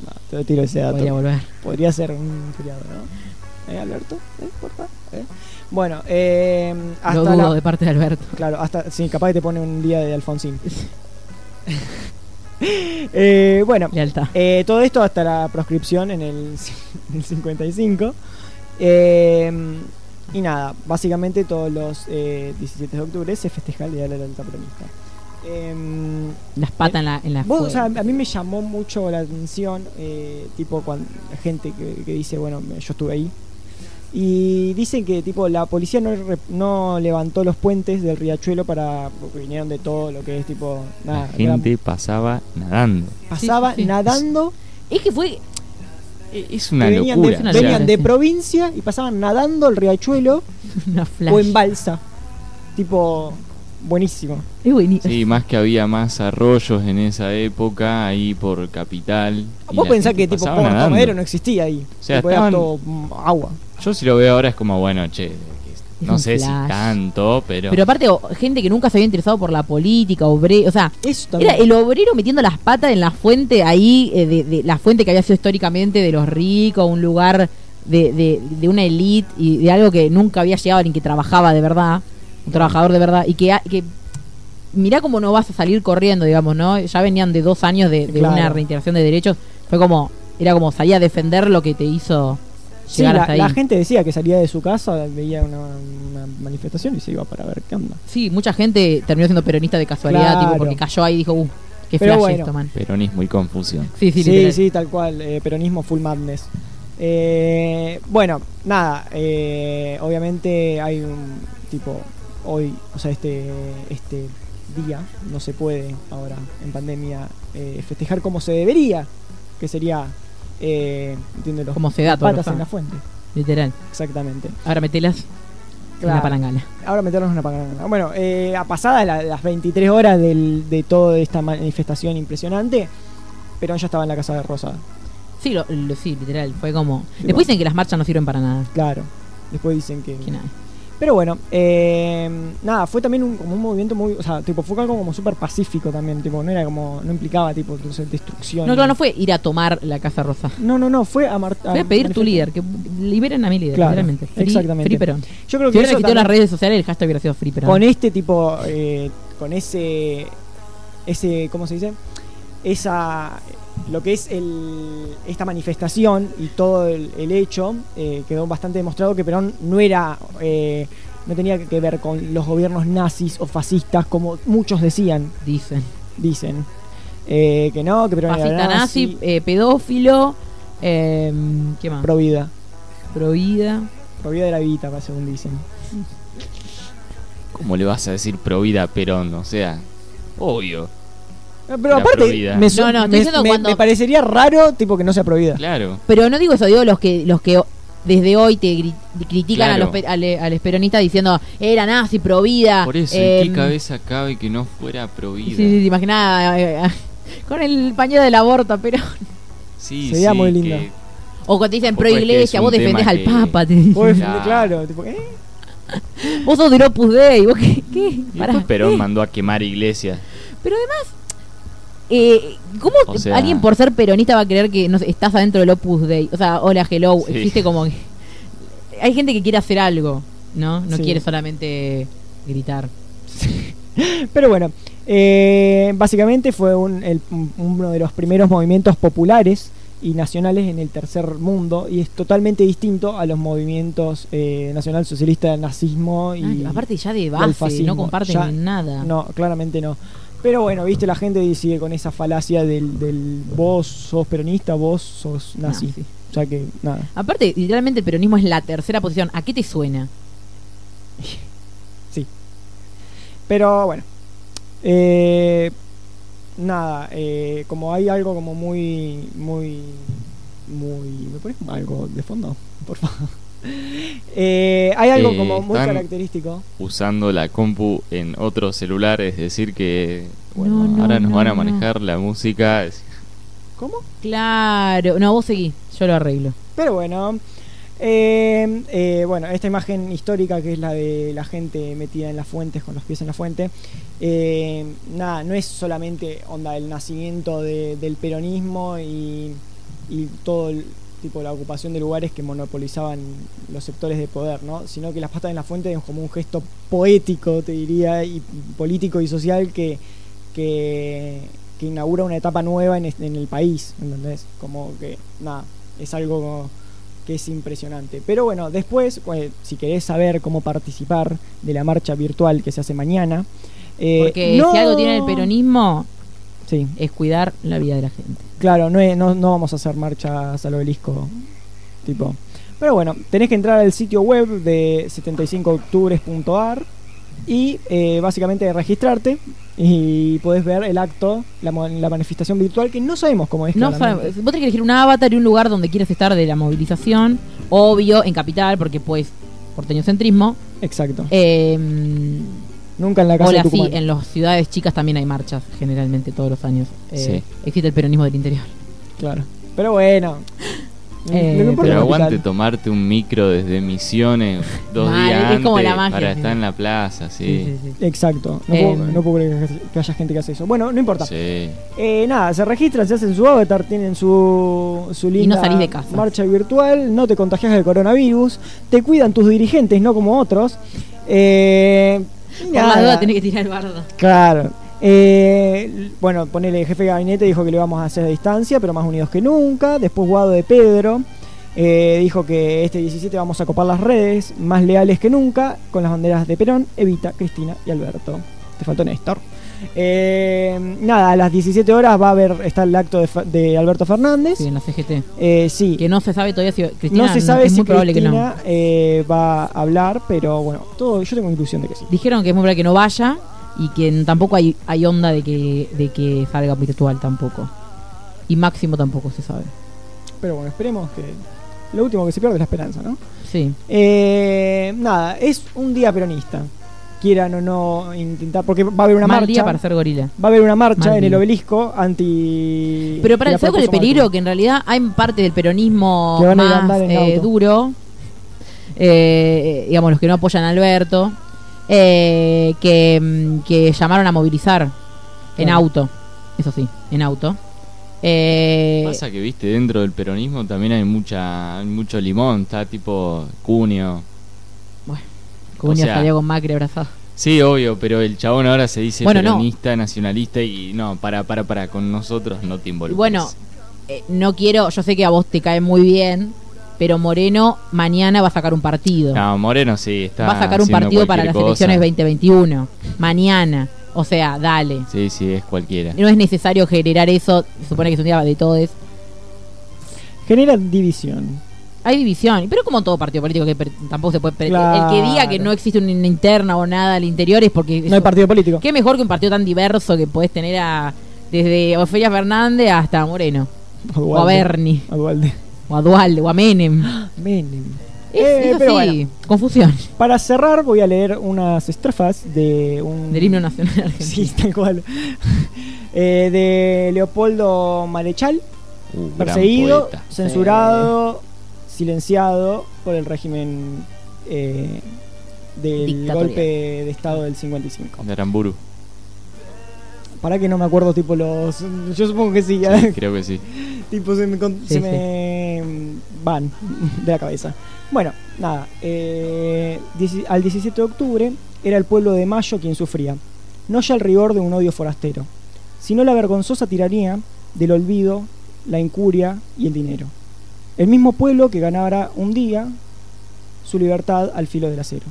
No, te tiro ese dato. Podría volver. Podría ser un feriado, ¿no? ¿Eh, Alberto? ¿Eh, porfa? ¿Eh? Bueno, eh, hasta Lo dudo la- de parte de Alberto. Claro, hasta sí, capaz que te pone un día de Alfonsín. Eh, bueno, eh, todo esto hasta la proscripción en el, en el 55. Eh, y nada, básicamente todos los eh, 17 de octubre se festeja el Día de la Lealtad Peronista. Em, Las patas en la, en la Vos, o sea, fuego. a mí me llamó mucho la atención, eh, tipo, cuando la gente que, que dice, bueno, yo estuve ahí. Y dicen que, tipo, la policía no, re- no levantó los puentes del riachuelo para. porque vinieron de todo lo que es, tipo. Nada, La gente pasaba nadando. pasaba Sí, sí, sí. nadando, Es que fue E- Es una que venían, locura. de, venían de sí. provincia y pasaban nadando el riachuelo una o en balsa. Tipo, buenísimo. Es buenísimo. Sí, más que había más arroyos en esa época, ahí por capital. Vos pensás que, tipo, Puerto nadando. Madero no existía ahí. O sea, Tipo, era estaban- todo agua. Yo si lo veo ahora es como, bueno, che, Es no sé si tanto, pero... Pero aparte, o- gente que nunca se había interesado por la política, obrero, o sea, era el obrero metiendo las patas en la fuente ahí, eh, de, de la fuente que había sido históricamente de los ricos, un lugar de, de, de una elite y de algo que nunca había llegado ni que trabajaba de verdad, un trabajador de verdad, y que, que mirá cómo no vas a salir corriendo, digamos, ¿no? Ya venían de dos años de, de Claro. una reintegración de derechos, fue como, era como salir a defender lo que te hizo Sí, la, hasta ahí. la gente decía que salía de su casa, veía una, una manifestación y se iba para ver qué onda. Sí, mucha gente terminó siendo peronista de casualidad, Claro. tipo, porque cayó ahí y dijo, uh, Qué Pero flash bueno. esto, man. Peronismo y confusión. Sí, sí, Sí, sí, tal cual. eh, peronismo full madness. Eh, bueno, nada. eh, obviamente hay un tipo hoy, o sea, este este día no se puede ahora en pandemia eh, festejar como se debería, que sería eh, los Como se da todos los patas en la fuente. Literal. Exactamente. Ahora metelas en la palangana. Ahora meternos en una pagana. Bueno, eh, a pasadas la- las 23 horas del- de toda esta manifestación impresionante, Perón ya estaba en la casa de Rosada. Sí, lo, lo- sí, literal. Fue como. Después dicen que las marchas no sirven para nada. Claro. Después dicen que. Que nada. Pero bueno, eh, nada, fue también un, como un movimiento muy. O sea, tipo, fue algo como súper pacífico también. Tipo, no era como. No implicaba, tipo, entonces, destrucción. No, claro, no fue ir a tomar la Casa Rosa. No, no, no, fue a, mar- Fue a pedir tu manifestar. líder, que liberen a mi líder, Claro, literalmente. Free, exactamente. Free Perón. Yo creo Si que hubiera eso quitado las redes sociales, el hashtag hubiera sido Free Perón. con este tipo, eh, con ese, ese, ¿cómo se dice? Esa, lo que es el, esta manifestación y todo el, el hecho, eh, quedó bastante demostrado que Perón no era, eh, no tenía que ver con los gobiernos nazis o fascistas como muchos decían, Dicen. dicen. Eh, que no, que Perón Fascista era nazi, eh, pedófilo, eh, ¿qué más? pro vida. Provida. Pro vida de la vida, según dicen. ¿Cómo le vas a decir pro vida a Perón? O sea, obvio. Eh, Pero aparte, me, su- No, no, estoy me- diciendo me- cuando- me parecería raro tipo que no sea pro vida. Claro. Pero no digo eso, digo los que los que desde hoy te gri- critican a Claro. los, pe- al, a los peronistas diciendo era nazi, provida. Por eso, eh, ¿en qué cabeza cabe que no fuera pro Sí, sí, imaginaba eh, eh, con el paño del aborto, pero. Sí, Sería sí, muy que- lindo. O cuando te dicen pro que es iglesia, un vos defendés tema al que- Papa. Te dicen. Vos Claro. defendés- claro, tipo, ¿eh? Vos sos del Opus Dei. ¿Vos qué? ¿Qué? Y Pará, después Perón ¿qué? mandó a quemar iglesias. Pero además, eh, ¿cómo O sea- alguien por ser peronista va a creer que no sé, estás adentro del Opus Dei? O sea, hola, hello, Sí. existe como... que- Hay gente que quiere hacer algo, ¿no? No Sí. quiere solamente gritar. Pero bueno, eh, básicamente fue un- el- un- uno de los primeros movimientos populares y nacionales en el tercer mundo y es totalmente distinto a los movimientos eh, nacionalsocialistas del nazismo y Ay, aparte ya de base, no comparten Ya- nada. no claramente no pero bueno viste la gente sigue con esa falacia del, del vos sos peronista vos sos nazi. O sea que nada. Aparte, literalmente el peronismo es la tercera posición. ¿A qué te suena? sí. Pero bueno. Eh, nada eh, como hay algo como muy muy muy me pones algo de fondo por favor Eh, hay algo Eh, como muy están- característico Usando la compu en otro celular, es decir, que bueno, No, no, ahora nos no, van a no. manejar la música. es- cómo Claro. No, vos seguí. Yo lo arreglo. Pero bueno, eh, eh, bueno, esta imagen histórica que es la de la gente metida en las fuentes, con los pies en la fuente, eh, nada, no es solamente onda el nacimiento de- del peronismo y, y todo el tipo la ocupación de lugares que monopolizaban los sectores de poder, ¿no? Sino que las patas en la fuente es como un gesto poético, te diría, y político y social que, que, que inaugura una etapa nueva en, el país, ¿entendés? Como que, nada, es algo como que es impresionante. Pero bueno, después, pues, si querés saber cómo participar de la marcha virtual que se hace mañana, eh, Porque no- si algo tiene el peronismo Sí, es cuidar la vida de la gente. Claro, no, no, no vamos a hacer marchas al obelisco, tipo. Pero bueno, tenés que entrar al sitio web de 75octubres.ar y eh, básicamente registrarte y podés ver el acto, la, manifestación virtual que no sabemos cómo es. No vos tenés que elegir un avatar y un lugar donde quieras estar de la movilización. Obvio, en capital, porque pues porteñocentrismo. Exacto. Eh, Nunca en la casa hola, de sí, en las ciudades chicas también hay marchas, generalmente todos los años. Eh, Sí. Existe el peronismo del interior. Claro. Pero bueno. Eh, Pero la aguante capital. tomarte un micro desde Misiones dos Mal, días es como antes la magia, para sí. estar en la plaza, sí. Exacto. No, Em. puedo, no puedo creer que- haya gente que hace eso. Bueno, no importa. Sí. Eh, nada, se registran, se hacen su avatar, tienen su, su linda no salís de casa. marcha virtual, no te contagias del coronavirus, te cuidan tus dirigentes, no como otros. Eh, Por la nada, duda tenés que tirar el bardo. Claro. Eh, bueno, ponele el jefe de gabinete dijo que lo íbamos a hacer a distancia, pero más unidos que nunca. Después Guado de Pedro eh, dijo que este 17 vamos a copar las redes, más leales que nunca, con las banderas de Perón, Evita, Cristina y Alberto. Te faltó Néstor. Eh, nada, a las 17 horas va a haber, está el acto de, de Alberto Fernández. Sí, en la CGT. Eh, sí, Que no se sabe todavía si Cristina no se sabe es si muy probable que no. Cristina eh, va a hablar, pero bueno, todo, yo tengo ilusión de que sí. Dijeron que es muy probable que no vaya y que tampoco hay, hay onda de que, de que salga virtual tampoco. Y Máximo tampoco se sabe. Pero bueno, esperemos que lo último que se pierde es la esperanza, ¿no? Sí. Nada, es un día peronista. Quieran o no intentar, porque va a haber una Mal marcha. día para ser gorila. Va a haber una marcha Mal en el obelisco anti. Pero para el con el propuso peligro que en realidad hay parte del peronismo más eh, duro, eh, digamos los que no apoyan a Alberto, eh, que, mm, que llamaron a movilizar en Claro. auto, eso sí, en auto. Eh, Pasa que, viste, dentro del peronismo también hay mucha hay mucho limón, está tipo Cunio. Cunio o sea, salió con Macri abrazado. Sí, obvio, pero el chabón ahora se dice Bueno, no. peronista, nacionalista y no, para, para, para, con nosotros no te involucres. bueno, eh, no quiero, yo sé que a vos te cae muy bien, pero Moreno mañana va a sacar un partido. No, Moreno sí, está va a sacar un partido para las cosa. elecciones 2021. Mañana. O sea, dale. Sí, sí, es cualquiera. No es necesario generar eso. Se supone que es un día de todos. Genera división. Hay división, pero como todo partido político que tampoco se puede Claro. el que diga que no existe una interna o nada al interior es porque No hay partido político. qué mejor que un partido tan diverso que podés tener a desde Ofelia Fernández hasta Moreno o a Dualde. Bernie A Dualde. o a Dualde o a Menem. Menem. Es, Eh, pero bueno. confusión Para cerrar voy a leer unas estrofas de un... del himno nacional argentino. Sí, tal cual. Eh, de Leopoldo Marechal, Uh, gran perseguido, poeta. censurado, silenciado por el régimen eh, del golpe de Estado del 55. De Aramburu. Para que no me acuerdo tipo los... Yo supongo que sí, Sí, creo que sí. tipo se me, con- Sí, se sí. me van de la cabeza. Bueno, nada, eh, al 17 de octubre era el pueblo de Mayo quien sufría, no ya el rigor de un odio forastero, sino la vergonzosa tiranía del olvido, la incuria y el dinero. El mismo pueblo que ganara un día su libertad al filo del acero.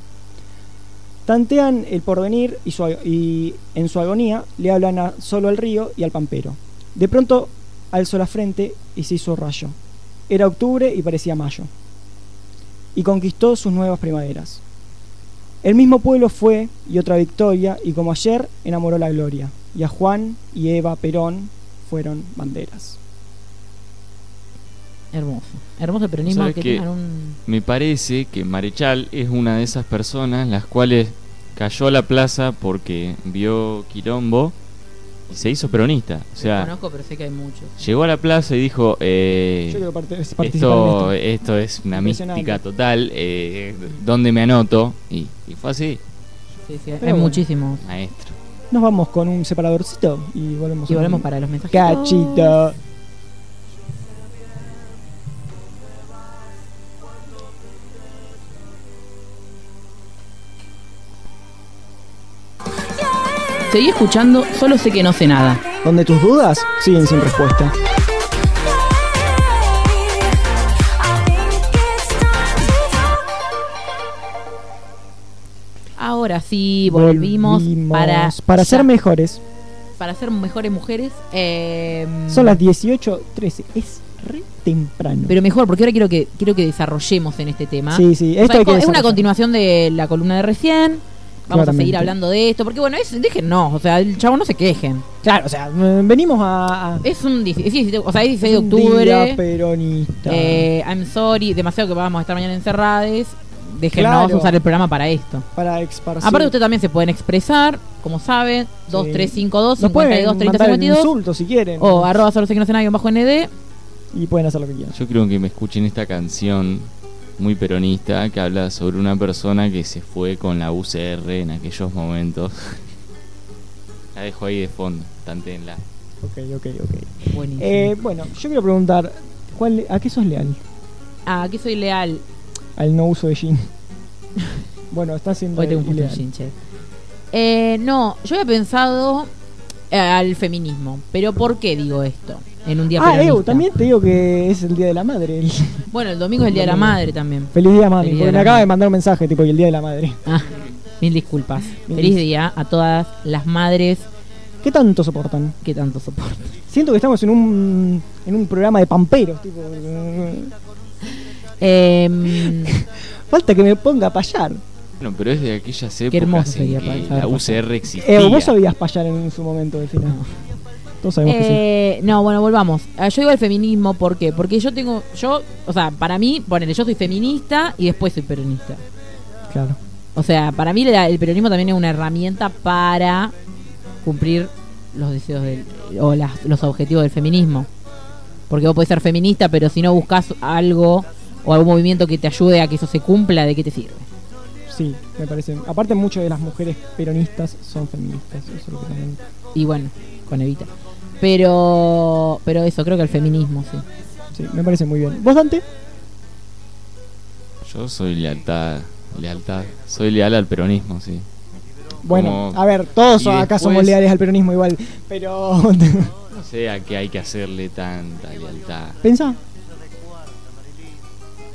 Tantean el porvenir y, en su agonía le hablan solo al río y al pampero. De pronto alzó la frente y se hizo rayo. Era octubre y parecía mayo. Y conquistó sus nuevas primaveras. El mismo pueblo fue y otra victoria y como ayer enamoró la gloria. Y a Juan y Eva Perón fueron banderas. Hermoso. Hermoso el peronismo ¿Sabes que tengan un Me parece que Marechal es una de esas personas las cuales cayó a la plaza porque vio quilombo y se hizo peronista. O sea, conozco, pero sé que hay muchos. llegó a la plaza y dijo, eh, Yo quiero parte- participar esto, en esto. esto es una mística total, eh, ¿dónde me anoto? Y, y fue así, Sí, sí, hay bueno. muchísimos. maestro. Nos vamos con un separadorcito y volvemos. Y un volvemos para los mensajes. Cachito. Seguí escuchando, solo sé que no sé nada. Donde tus dudas siguen sin respuesta. Ahora sí, volvimos, para, para ser mejores. para ser mejores mujeres. eh, Son las 18.13. Es re temprano. Pero mejor, porque ahora quiero que quiero que desarrollemos en este tema. Sí, sí, O esto sea, hay que es, una continuación de la columna de recién. Vamos a seguir hablando de esto. Porque bueno, es, déjennos. O sea, el chavo no se quejen. Claro, o sea, mm, venimos a. a- Es un 16, es- o sea, es 16 de octubre. día peronista. Eh, I'm sorry, demasiado que vamos a estar mañana encerradas. Déjenos Claro. usar el programa para esto. para esparcir. Aparte, ustedes también se pueden expresar, como saben, 2352 Nos pueden 52 30 mandar el 52 insulto si quieren. o arroba solo sé que no guion bajo ND. Y pueden hacer lo que quieran. Yo creo que me escuchen esta canción muy peronista que habla sobre una persona que se fue con la UCR en aquellos momentos. la dejo ahí de fondo, tantéenla. Ok, ok, ok. Buenísimo. Eh, bueno, yo quiero preguntar: ¿cuál, ¿a qué sos leal? ah, aquí soy leal. Al no uso de jean. bueno, está siendo Hoy tengo un punto. Eh, no, yo había pensado al feminismo. Pero ¿por qué digo esto? En un día Ah, peronista. También te digo que es el día de la madre. el- Bueno, el domingo es el Día de la. Madre también. Feliz día, mami. Feliz porque me acaba de mandar un mensaje, tipo, y el día de la madre. Ah, mil disculpas. Mil Feliz día a todas las madres ¿Qué tanto soportan? ¿Qué tanto soporte? Siento que estamos en un, en un programa de pamperos, tipo. Em, Falta que me ponga a payar. Bueno, pero es de aquellas épocas hermoso en sería que la. UCR existía. Eh, vos sabías payar en su momento de final. Todos sabemos que sí. eh, no, bueno, volvamos. Ah, Yo digo el feminismo, ¿por qué? Porque yo tengo, yo, o sea, para mí, ponele, yo soy feminista y después soy peronista. Claro. O sea, para mí la- el peronismo también es una herramienta para cumplir los deseos del, o las- los objetivos del feminismo. Porque vos podés ser feminista, pero si no buscas algo o algún movimiento que te ayude a que eso se cumpla, ¿de qué te sirve? Sí, me parece. Aparte, muchas de las mujeres peronistas son feministas. Eso es lo que también. Y bueno, con Evita. Pero, pero eso, creo que el feminismo, sí. Sí, me parece muy bien. ¿Vos, Dante? Yo soy lealtad, lealtad. Soy leal al peronismo, sí. Bueno, Como- a ver, todos acá somos leales al peronismo igual. Pero. No sé a qué hay que hacerle tanta lealtad. Pensá.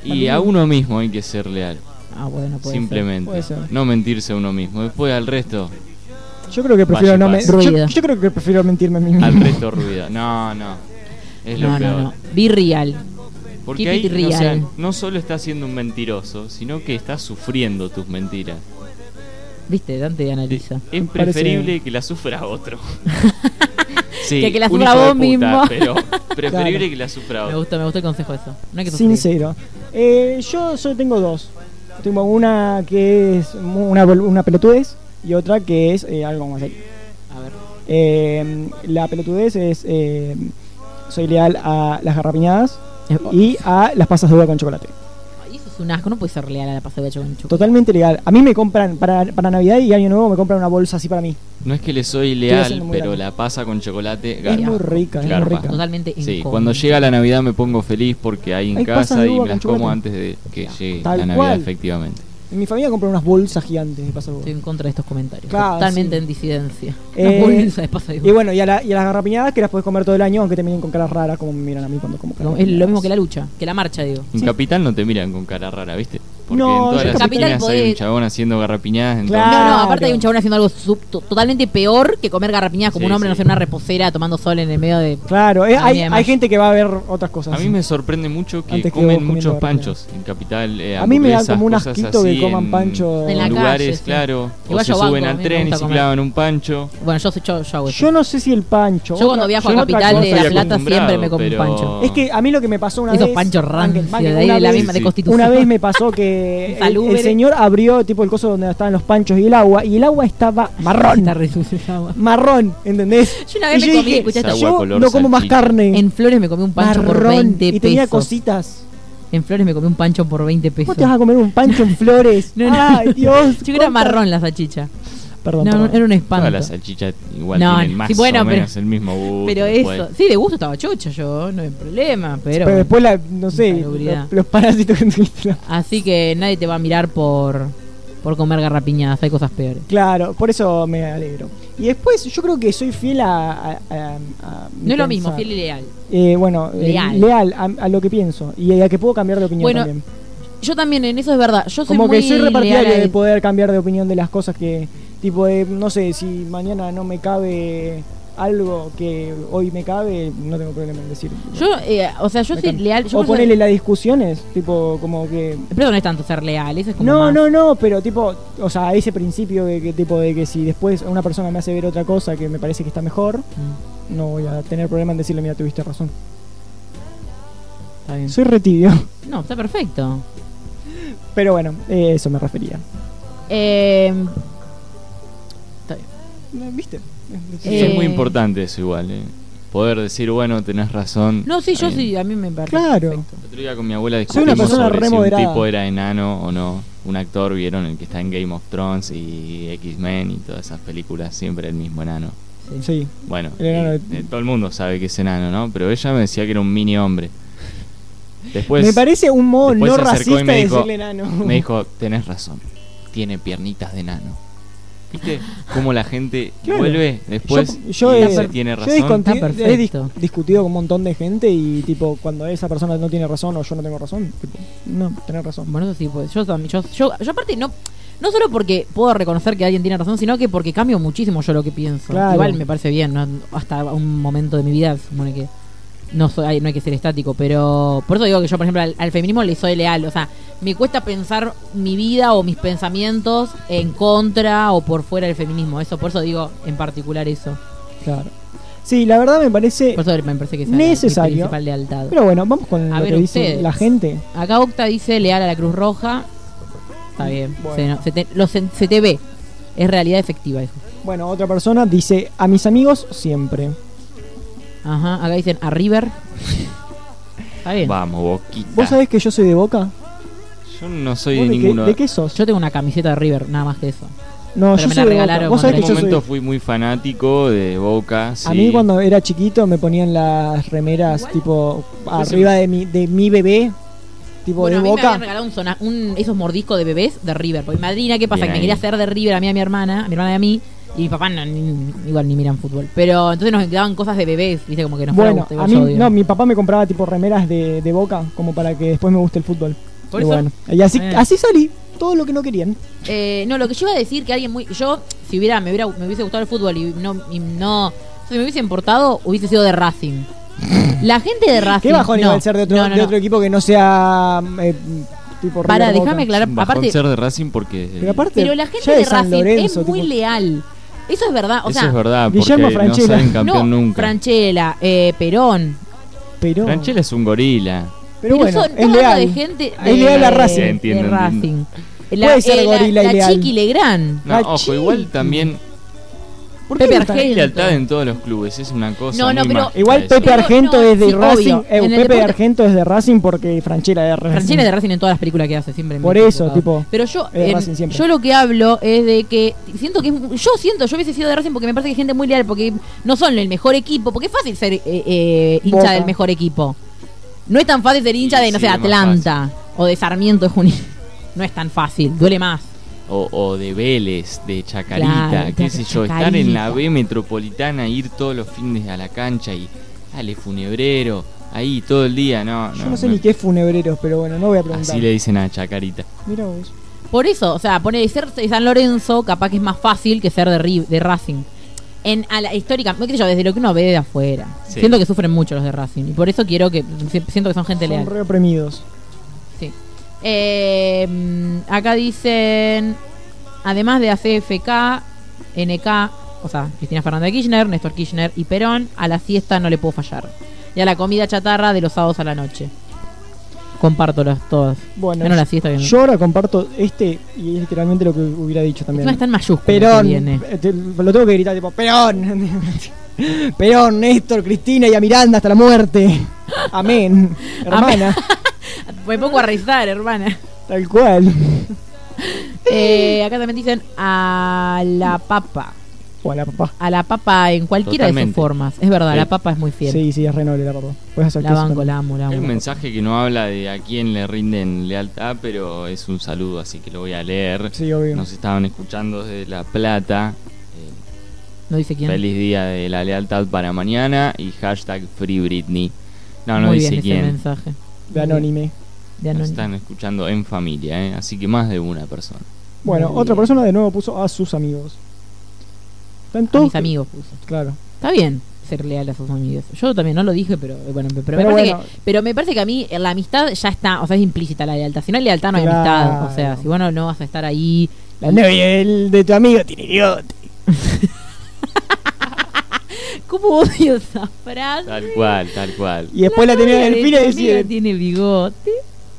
Y a uno mismo hay que ser leal. Ah, bueno, puede Simplemente. puede ser. No mentirse a uno mismo. Después al resto, Yo creo que prefiero no me. Yo, creo que prefiero mentirme a mí mismo. al resto ruido. No, no. Es lo No, peor. no, no. Be real. Porque Keep ahí it o sea, real. no solo estás siendo un mentiroso, sino que estás sufriendo tus mentiras. Viste, Dante analiza. Es parece- preferible que la sufra otro. sí, Que que la sufra vos puta, mismo. Pero preferible Claro. que la sufra Me otro. gusta, me gusta el consejo eso. No hay que sufrir. Sincero. Eh, yo solo tengo dos. Tengo una que es una, una pelotudez y otra que es eh, algo más serio. A ver. Eh, la pelotudez es. eh, soy leal a las garrapiñadas y a las pasas de uva con chocolate. Es un asco, no puede ser leal a la pasada de con chocolate. Totalmente legal. A mí me compran, para, para Navidad y Año Nuevo, me compran una bolsa así para mí. No es que le soy leal, pero grande. la pasa con chocolate. Es garpa. muy rica, es muy Garpa. rica. Totalmente Sí, incómodo. cuando llega la Navidad me pongo feliz porque hay en Hay casa y me las como antes de que llegue Tal la Navidad, cual. efectivamente. En mi familia compran unas bolsas gigantes de uva. Estoy en contra de estos comentarios. Claro, Totalmente sí. en disidencia. Eh, Una bolsa de. Y bueno, y a, la- y a las garrapiñadas que las puedes comer todo el año, aunque te miren con caras raras, como me miran a mí cuando como Lo- Es lo mismo que la lucha, que la marcha, digo. En Sí. Capital no te miran con cara rara, ¿viste? Porque No, en todas las Capital esquinas hay un chabón haciendo garrapiñadas. entonces- Claro. No, no, aparte hay un chabón haciendo algo sub- to- totalmente peor que comer garrapiñadas como Sí, un hombre, sí. no sé, en una reposera tomando sol en el medio de. Claro, eh, hay, hay gente que va a ver otras cosas. A mí me sorprende mucho que Antes que vos comen comiendo muchos garrapiñadas. panchos en Capital. eh, A mí me da hamburguesas, como un cosas asquito que así coman en- pancho. En la En calle, lugares, sí. claro. Igual o se yo banco, suben al me tren y gusta se comer. clavan un pancho. Bueno, yo, soy- yo, yo hago eso. Yo no sé si el pancho. Yo cuando viajo a otra Capital cosa- de La estoy Plata siempre me como un pero- pancho. Es que a mí lo que me pasó una Esos vez. panchos rancios de ahí una de la vez- misma de sí. Constitución. Una vez me pasó que el, señor abrió tipo el coso donde estaban los panchos y el agua y el agua estaba marrón. Agua. Marrón, ¿entendés? Yo una vez y me yo comí, dije, yo no como más carne. En Flores me comí un pancho por marrón, 20 y tenía pesos. cositas. En Flores me comí un pancho por 20 pesos. ¿Cómo te vas a comer un pancho en flores? No, no. Ay, Dios. Yo era marrón la salchicha. Perdón, No, perdón. era un Todas espanto. las salchichas igual No, tienen más sí, bueno, o pero- menos el mismo gusto. Pero eso, sí, de gusto estaba chocha yo, no hay problema, pero... Pero después, la, no sé, los, los parásitos que tuviste. Así que nadie te va a mirar por, por comer garrapiñadas, hay cosas peores. Claro, por eso me alegro. Y después yo creo que soy fiel a... a- a- No es lo mismo, fiel y leal. Eh, bueno, eh, Leal. leal, a, lo que pienso y a que puedo cambiar de opinión Bueno, también. Yo también, en eso es verdad. Yo soy Como muy que soy repartidario de poder cambiar de opinión de las cosas que, tipo, de, no sé, si mañana no me cabe algo que hoy me cabe, no tengo problema en decir. Yo, eh, o sea, yo soy leal. Yo o ponerle las discusiones, tipo, como que... Pero no es tanto ser leal, eso es como No, más- no, no, pero tipo, o sea, ese principio de que tipo de que si después una persona me hace ver otra cosa que me parece que está mejor, Mm, no voy a tener problema en decirle, mira, tuviste razón. está bien. Soy retibio. No, está perfecto. Pero bueno, eh, eso me refería. Eh. ¿Viste? Sí, Eh, es muy importante eso igual. eh. Poder decir, bueno, tenés razón. No, sí, yo bien. sí, a mí me parece Claro. perfecto. El otro día con mi abuela una discutimos persona sobre re si un tipo era enano o no. Un actor, vieron, el que está en Game of Thrones y X-Men y todas esas películas, siempre el mismo enano. Sí. Sí. Bueno, El enano eh, de- eh, todo el mundo sabe que es enano, ¿no? Pero ella me decía que era un mini hombre. Después me parece un modo después no racista me de dijo- decirle enano. me dijo, tenés razón, tiene piernitas de enano. ¿Viste cómo la gente Claro. vuelve después yo, yo y he, tiene yo he razón? he dis- discutido con un montón de gente y tipo cuando esa persona no tiene razón o yo no tengo razón, tipo, no, tenés razón. Bueno, eso sí, pues yo también. Yo, yo, yo aparte no. No solo porque puedo reconocer que alguien tiene razón, sino que porque cambio muchísimo yo lo que pienso. Claro. Igual me parece bien, ¿no? hasta un momento de mi vida se supone que no soy, hay- no hay que ser estático, pero por eso digo que yo, por ejemplo, al, al feminismo le soy leal. O sea, me cuesta pensar mi vida o mis pensamientos en contra o por fuera del feminismo. Eso, por eso digo en particular eso. Claro. Sí, la verdad me parece. Por eso me parece que la- Necesario. principal lealtad. Pero bueno, vamos con A lo ver, que dice la gente. Acá Octa dice leal a la Cruz Roja. Está bien. Bueno. Se, no- se te, lo se- se te ve. Es realidad efectiva eso. Bueno, otra persona dice: A mis amigos siempre. Ajá. Acá dicen a River. Está bien. Vamos, boquita. ¿Vos sabés que yo soy de boca? Yo no soy ¿Vos de de, qué, ninguno. de qué sos? Yo tengo una camiseta de River, nada más que eso. no, pero yo me soy la de boca. regalaron Vos sabés en que un yo momento soy. fui muy fanático de Boca. A sí. mí cuando era chiquito me ponían las remeras tipo arriba de mi, de mi bebé, tipo Bueno, a de mí me boca. habían regalado un zona- un- esos mordiscos de bebés de River. Porque mi madrina, ¿qué pasa? Bien que me ahí. quería hacer de River a mí a mi hermana, a mi hermana y a mí. Y mi papá no, ni- igual ni miran fútbol. Pero entonces nos daban cosas de bebés, viste, como que nos fuera Bueno, a mí no, mi papá me compraba tipo remeras de, de boca como para que después me guste el fútbol. Por y eso- bueno, y así, Eh. así salí, todo lo que no querían. Eh, no, lo que yo iba a decir que alguien muy. Yo, si hubiera, me, hubiera, me hubiese gustado el fútbol y no. Y no si me hubiese importado, hubiese sido de Racing. La gente de Racing. ¿Qué bajón no, iba a ser de otro, no, no, de no. otro equipo que no sea eh, tipo Para, déjame aclarar. Aparte, ser de Racing porque. Pero aparte, pero la gente de Racing Lorenzo, es muy tipo, leal. Eso es verdad. O Eso sea, es verdad, Guillermo porque no Franchella. salen campeón no, nunca. Franchella, eh, Perón. pero, Franchella es un gorila. pero bueno, son es hablando leal. de gente Es leal a de- Racing. de Entiendo, Racing. entiendo. La, Puede ser eh, la- gorila y la leal. Chiqui Legrand. No, Ah, ojo, igual también. ¿Por qué Pepe Hay Argento. lealtad en todos los clubes, es una cosa. No, no, muy pero- mágica Igual eso. Pepe Pero Argento no, es de sí, Racing. obvio. eh, En el Pepe deporte- Argento es de Racing porque Franchella es de Racing. Franchella es de Racing en todas las películas que hace, siempre. me Por he eso, equivocado. tipo, Pero yo, es de en- Racing siempre. yo lo que hablo es de que siento que es- yo siento, yo hubiese sido de Racing porque me parece que hay gente muy leal, porque no son el mejor equipo, porque es fácil ser eh, eh, hincha Boca. del mejor equipo. No es tan fácil ser hincha de, no sí, sé, es más Atlanta o de Sarmiento de Junín. No es tan fácil, duele más. O, o de Vélez, de Chacarita, Claro, qué sé yo, estar en la. B metropolitana, ir todos los fines a la cancha y dale funebrero, ahí todo el día, no, Yo no, no sé no. ni qué es funebreros, pero bueno, no voy a preguntar. Así le dicen a Chacarita. Mira vos. Por eso, o sea, poner ser de San Lorenzo capaz que es más fácil que ser de, Ri- de Racing. En a la histórica, qué sé yo, desde lo que uno ve de afuera. Sí. Siento que sufren mucho los de Racing y por eso quiero que si- siento que son gente leal. Son re oprimidos. Sí. Eh, acá dicen, además de ACFK, NK, o sea, Cristina Fernández de Kirchner, Néstor Kirchner y Perón, a la siesta no le puedo fallar. Y a la comida chatarra de los sábados a la noche. Comparto las todas. Bueno, Menos la siesta que yo ahora comparto este y es literalmente lo que hubiera dicho también. Encima está en mayúsculas Perón, viene. eh, te- lo tengo que gritar tipo, Perón, Perón, Néstor, Cristina y a Miranda hasta la muerte. Amén, hermana, Me pongo a rezar, hermana. tal cual. Eh, acá también dicen a la papa. Hola, papá. A la papa en cualquiera de sus formas. Es verdad, Sí. la papa es muy fiel. Sí, sí, es re noble la papá. Puedes hacer la queso banco, también. la amo, la Hay un amo. mensaje que no habla de a quién le rinden lealtad, pero es un saludo, así que lo voy a leer. Sí, obvio. Nos estaban escuchando desde La Plata. Eh, No dice quién. Feliz día de la lealtad para mañana y hashtag Free Britney. No, no muy dice bien ese quién. mensaje. De Anónime. De Nos están escuchando en familia, ¿eh? así que más de una persona. Bueno, Muy otra bien. persona de nuevo puso a sus amigos. Están A todos. mis amigos puso. Claro. Está bien ser leal a sus amigos. Yo también no lo dije, pero eh, bueno, pero, me Pero parece bueno. que, pero me parece que a mí eh, la amistad ya está, o sea, es implícita la lealtad. Si no hay lealtad no hay Claro. amistad. O sea, si vos no, vas a estar ahí. La novia de tu amigo tiene idiota. ¿Cómo odio esa frase? Tal cual, tal cual. Y después la, tenía novia del de fin tu y decía. tiene bigote.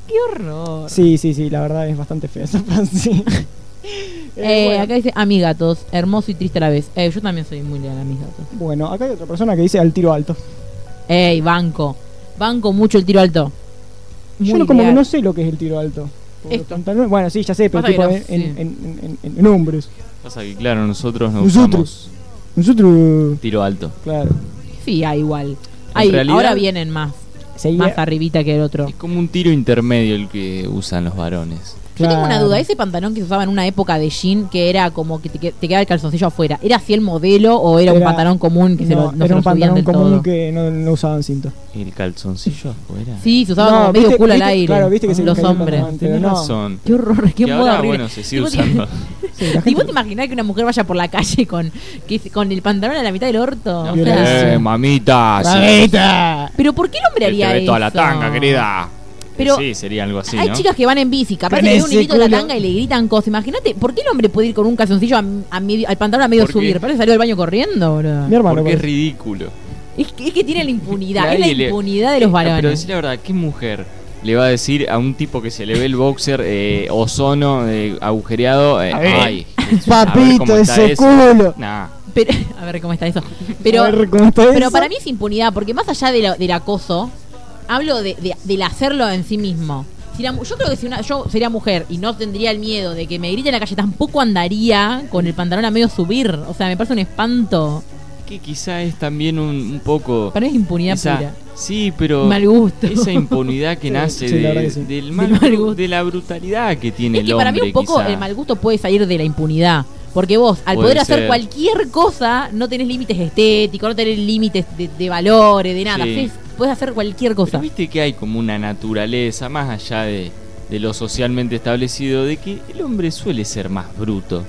Qué horror. Sí, sí, sí, la verdad es bastante fea esa frase. Eh, Eh, bueno. Acá dice amigatos, hermoso y triste a la vez. Eh, yo también soy muy leal a mis gatos. Bueno, acá hay otra persona que dice al tiro alto. Ey, banco. Banco mucho el tiro alto. Yo no, como que no sé lo que es el tiro alto. Esto. tanto, Bueno, sí, ya sé, pero tipo no, en, sí. en, en, en- en- en hombres. Pasa que, claro, nosotros nos Nosotros. usamos Nosotros, tiro alto. claro. Sí, hay igual. Hay, realidad- ahora vienen más. Seguía- Más arribita que el otro. Es como un tiro intermedio el que usan los varones. Yo tengo una duda, ese pantalón que se usaba en una época de jean, que era como que te, te quedaba el calzoncillo afuera, ¿era así el modelo o era, un pantalón común que se lo, no era un pantalón del común todo? que no, no usaban cinto. El calzoncillo afuera. Sí, se usaba No, como medio viste- culo al aire. claro, viste que se los hombres. Tenés no. razón. Qué horror, qué Que moda ahora, horrible. bueno, se sigue usando. Sí, ¿Y vos te imaginás que una mujer vaya por la calle con, que, con el pantalón a la mitad del orto? O Violencia. sea, Eh, mamita. sí. ¡Mamita! pero ¿por qué el hombre haría eso? toda la tanga, querida. Pero sí, sería algo así, Hay ¿no? chicas que van en bici, capaz que le un hilito de la tanga y le gritan cosas. Imagínate, ¿por qué el hombre puede ir con un calzoncillo a, a medio- al pantalón a medio subir? Parece salió del baño corriendo, bro. Mi hermano. Porque es ridículo. Es que, es que tiene la impunidad, es la le- impunidad de los Eh, Pero varones. decir la verdad, ¿qué mujer le va a decir a un tipo que se le ve el boxer eh, ozono eh, agujereado? eh, ay, Papito, ese eso. culo. Nah, Pero, a ver cómo está eso. Pero, A ver cómo está pero eso. para mí es impunidad, porque más allá de lo- del acoso, hablo de, de- del hacerlo en sí mismo. Si la mu- yo creo que si una, yo sería mujer y no tendría el miedo de que me grite en la calle, tampoco andaría con el pantalón a medio subir. O sea, me parece un espanto. que quizá es también un, un poco... Para mí es impunidad esa- pura. Sí, pero Mal gusto. esa impunidad que Sí, nace sí, la verdad de, que sí. del Del mal, mal gusto. de la brutalidad que tiene Es el que hombre. para mí un poco quizá. el mal gusto puede salir de la impunidad. Porque vos, al Puede poder hacer ser. cualquier cosa, no tenés límites estéticos, no tenés límites de, de valores, de nada. Sí. Hacés- puedes hacer cualquier cosa. Pero viste que hay como una naturaleza, más allá de, de lo socialmente establecido, de que el hombre suele ser más bruto.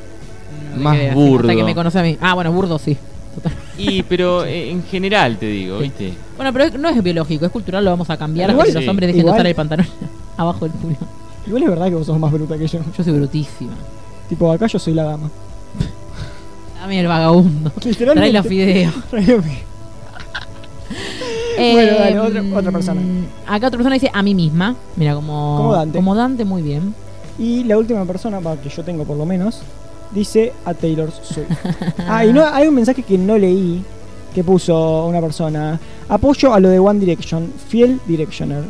No más burdo. Hasta que me conoce a mí. Ah, bueno, burdo sí. Total. Y pero eh, en general te digo, ¿viste? Bueno, pero no es biológico, es cultural, lo vamos a cambiar Igual hasta que sí. los hombres dejen Igual- de usar el pantalón abajo del culo. Igual es verdad que vos sos más bruta que yo. Yo soy brutísima. Tipo, acá yo soy la dama. Dame el vagabundo. Literalmente. Trae los fideos. Trae los fideos. Bueno, dale, otra- otra persona. Acá otra persona dice a mí misma. Mira, como, Como Dante. Como Dante, muy bien. Y la última persona, que yo tengo por lo menos, dice a Taylor Swift. ah, y no, hay un mensaje que no leí, que puso una persona. Apoyo a lo de One Direction, fiel Directioner.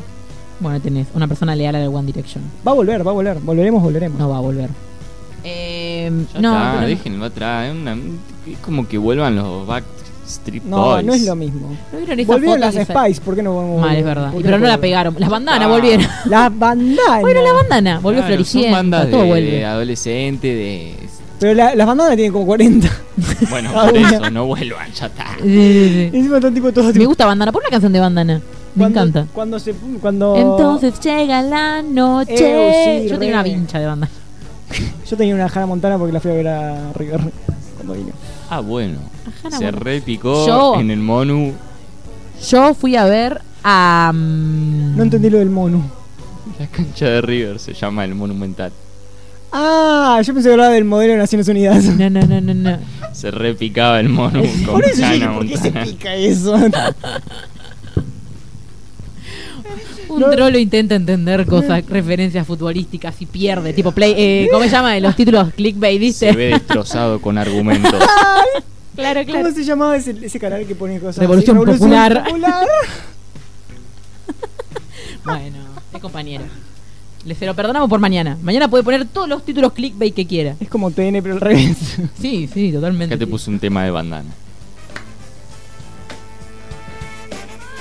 Bueno, tenés una persona leal a la One Direction. Va a volver, va a volver. Volveremos, volveremos. No va a volver. Eh, Ya no, está, pero- déjenlo atrás. Es, una- es como que vuelvan los Backstreet No, Boys. no es lo mismo. ¿no vieron esa Volvieron foto las que Spice, ¿por qué no volvemos? Mal, es verdad. ¿Por Y qué pero no la pegaron. Las bandanas Ah. volvieron. Las bandanas. Bueno, la bandana volvió Claro, son floreciendo. bandas Todo de, vuelve. de adolescente, de... Pero la- las bandanas tienen como 40. Bueno, Ah, por eso, no vuelvan, ya está. Sí, sí, Y sí. encima están tipo todos Me gusta bandana. Pon una canción de bandana. Me cuando- encanta. Cuando se. Cuando. Entonces llega la noche. Eh, sí, Yo re. tenía una vincha de bandana. Yo tenía una Hannah Montana porque la fui a ver a River cuando vino. Ah, bueno. Hannah Se Montana. repicó Yo- en el Monu. Yo fui a ver a. mm, No entendí lo del mono. La cancha de River se llama el Monumental. Ah, yo pensé que hablaba del modelo de Naciones Unidas. No, no, no, no, no. Se repicaba el Monu con Por eso yo dije, Hannah ¿por qué se Montana. pica eso? Un No. trolo intenta entender cosas, referencias futbolísticas y pierde. Tipo, play. Eh, ¿Cómo se llama? Los títulos clickbait, Se ¿viste? ve destrozado con argumentos. Claro, ¿Cómo se llamaba ese, ese canal que pone cosas Revolución así? Popular. Popular. Bueno, es compañero. Le se lo perdonamos por mañana. Mañana puede poner todos los títulos clickbait que quiera. es como TN, pero al revés. Sí, sí, totalmente. Acá te puse un tema de bandana.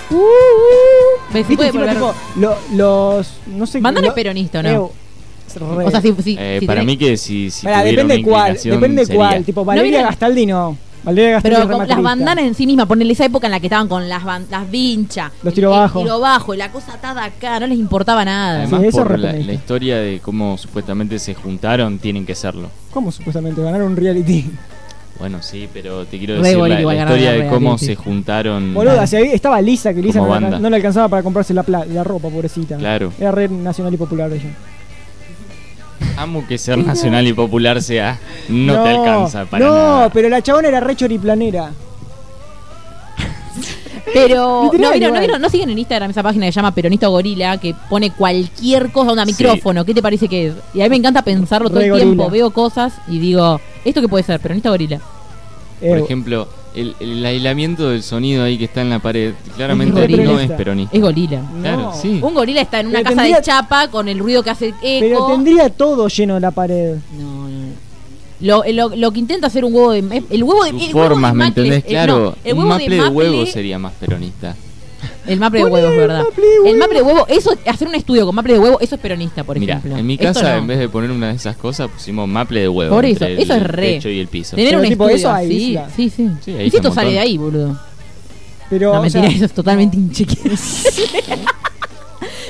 Uh, uh. Sí ¿Viste? puede volver- tipo, lo- los. No sé Bandana lo- es peronista, ¿o no? O sea, sí, sí. Eh, para tenés- mí que si, si tuviera depende cuál. Depende sería. cuál. Tipo, Valeria no. Valeria Pero con las bandanas en sí mismas, ponele esa época en la que estaban con las, ban- las vinchas, Los tiro el bajo. tiro bajo, y la cosa atada acá, no les importaba nada. Además, Sí, eso por es la, historia de cómo supuestamente se juntaron, tienen que serlo. ¿Cómo supuestamente ganar un reality? Bueno, sí, pero te quiero decir la, historia de cómo reality. se juntaron. Boluda, si ahí estaba Lisa, que Lisa no, le- banda. no le alcanzaba para comprarse la, la ropa, pobrecita. Claro. Era red nacional y popular ella. Amo que ser nacional y popular sea. No, te alcanza para no, nada. pero la chabona era re choriplanera. Pero, Literal, ¿no, vieron, no, vieron? ¿No siguen en Instagram esa página que se llama Peronista Gorila, que pone cualquier cosa, onda Sí. micrófono? ¿Qué te parece que es? Y a mí me encanta pensarlo todo Re el tiempo. Veo cosas y digo, ¿esto qué puede ser? Peronista Gorila. Por Eh, ejemplo, el, el aislamiento del sonido ahí que está en la pared, claramente Es no es peronista. Es gorila. no. Claro, sí. Un gorila está en una Pero casa tendría- de chapa con el ruido que hace eco. Pero tendría todo lleno la pared. No, no, no. Lo, lo, lo que intenta hacer un huevo de. El huevo de. El huevo formas, de ¿me entendés? eh, Claro, no, el un huevo maple de, huevo sería más peronista. El maple de Poné huevo es el verdad. maple de El maple de huevo, eso, hacer un estudio con maple de huevo, eso es peronista, por ejemplo. en mi casa no. en vez de poner una de esas cosas pusimos maple de huevo. Por eso, entre eso el es re. techo y el piso. Tener Pero un tipo, estudio eso así, sí, sí. Sí, ahí y esto sale de ahí, boludo. Pero, no, o mentira, sea, eso es totalmente inchequeable.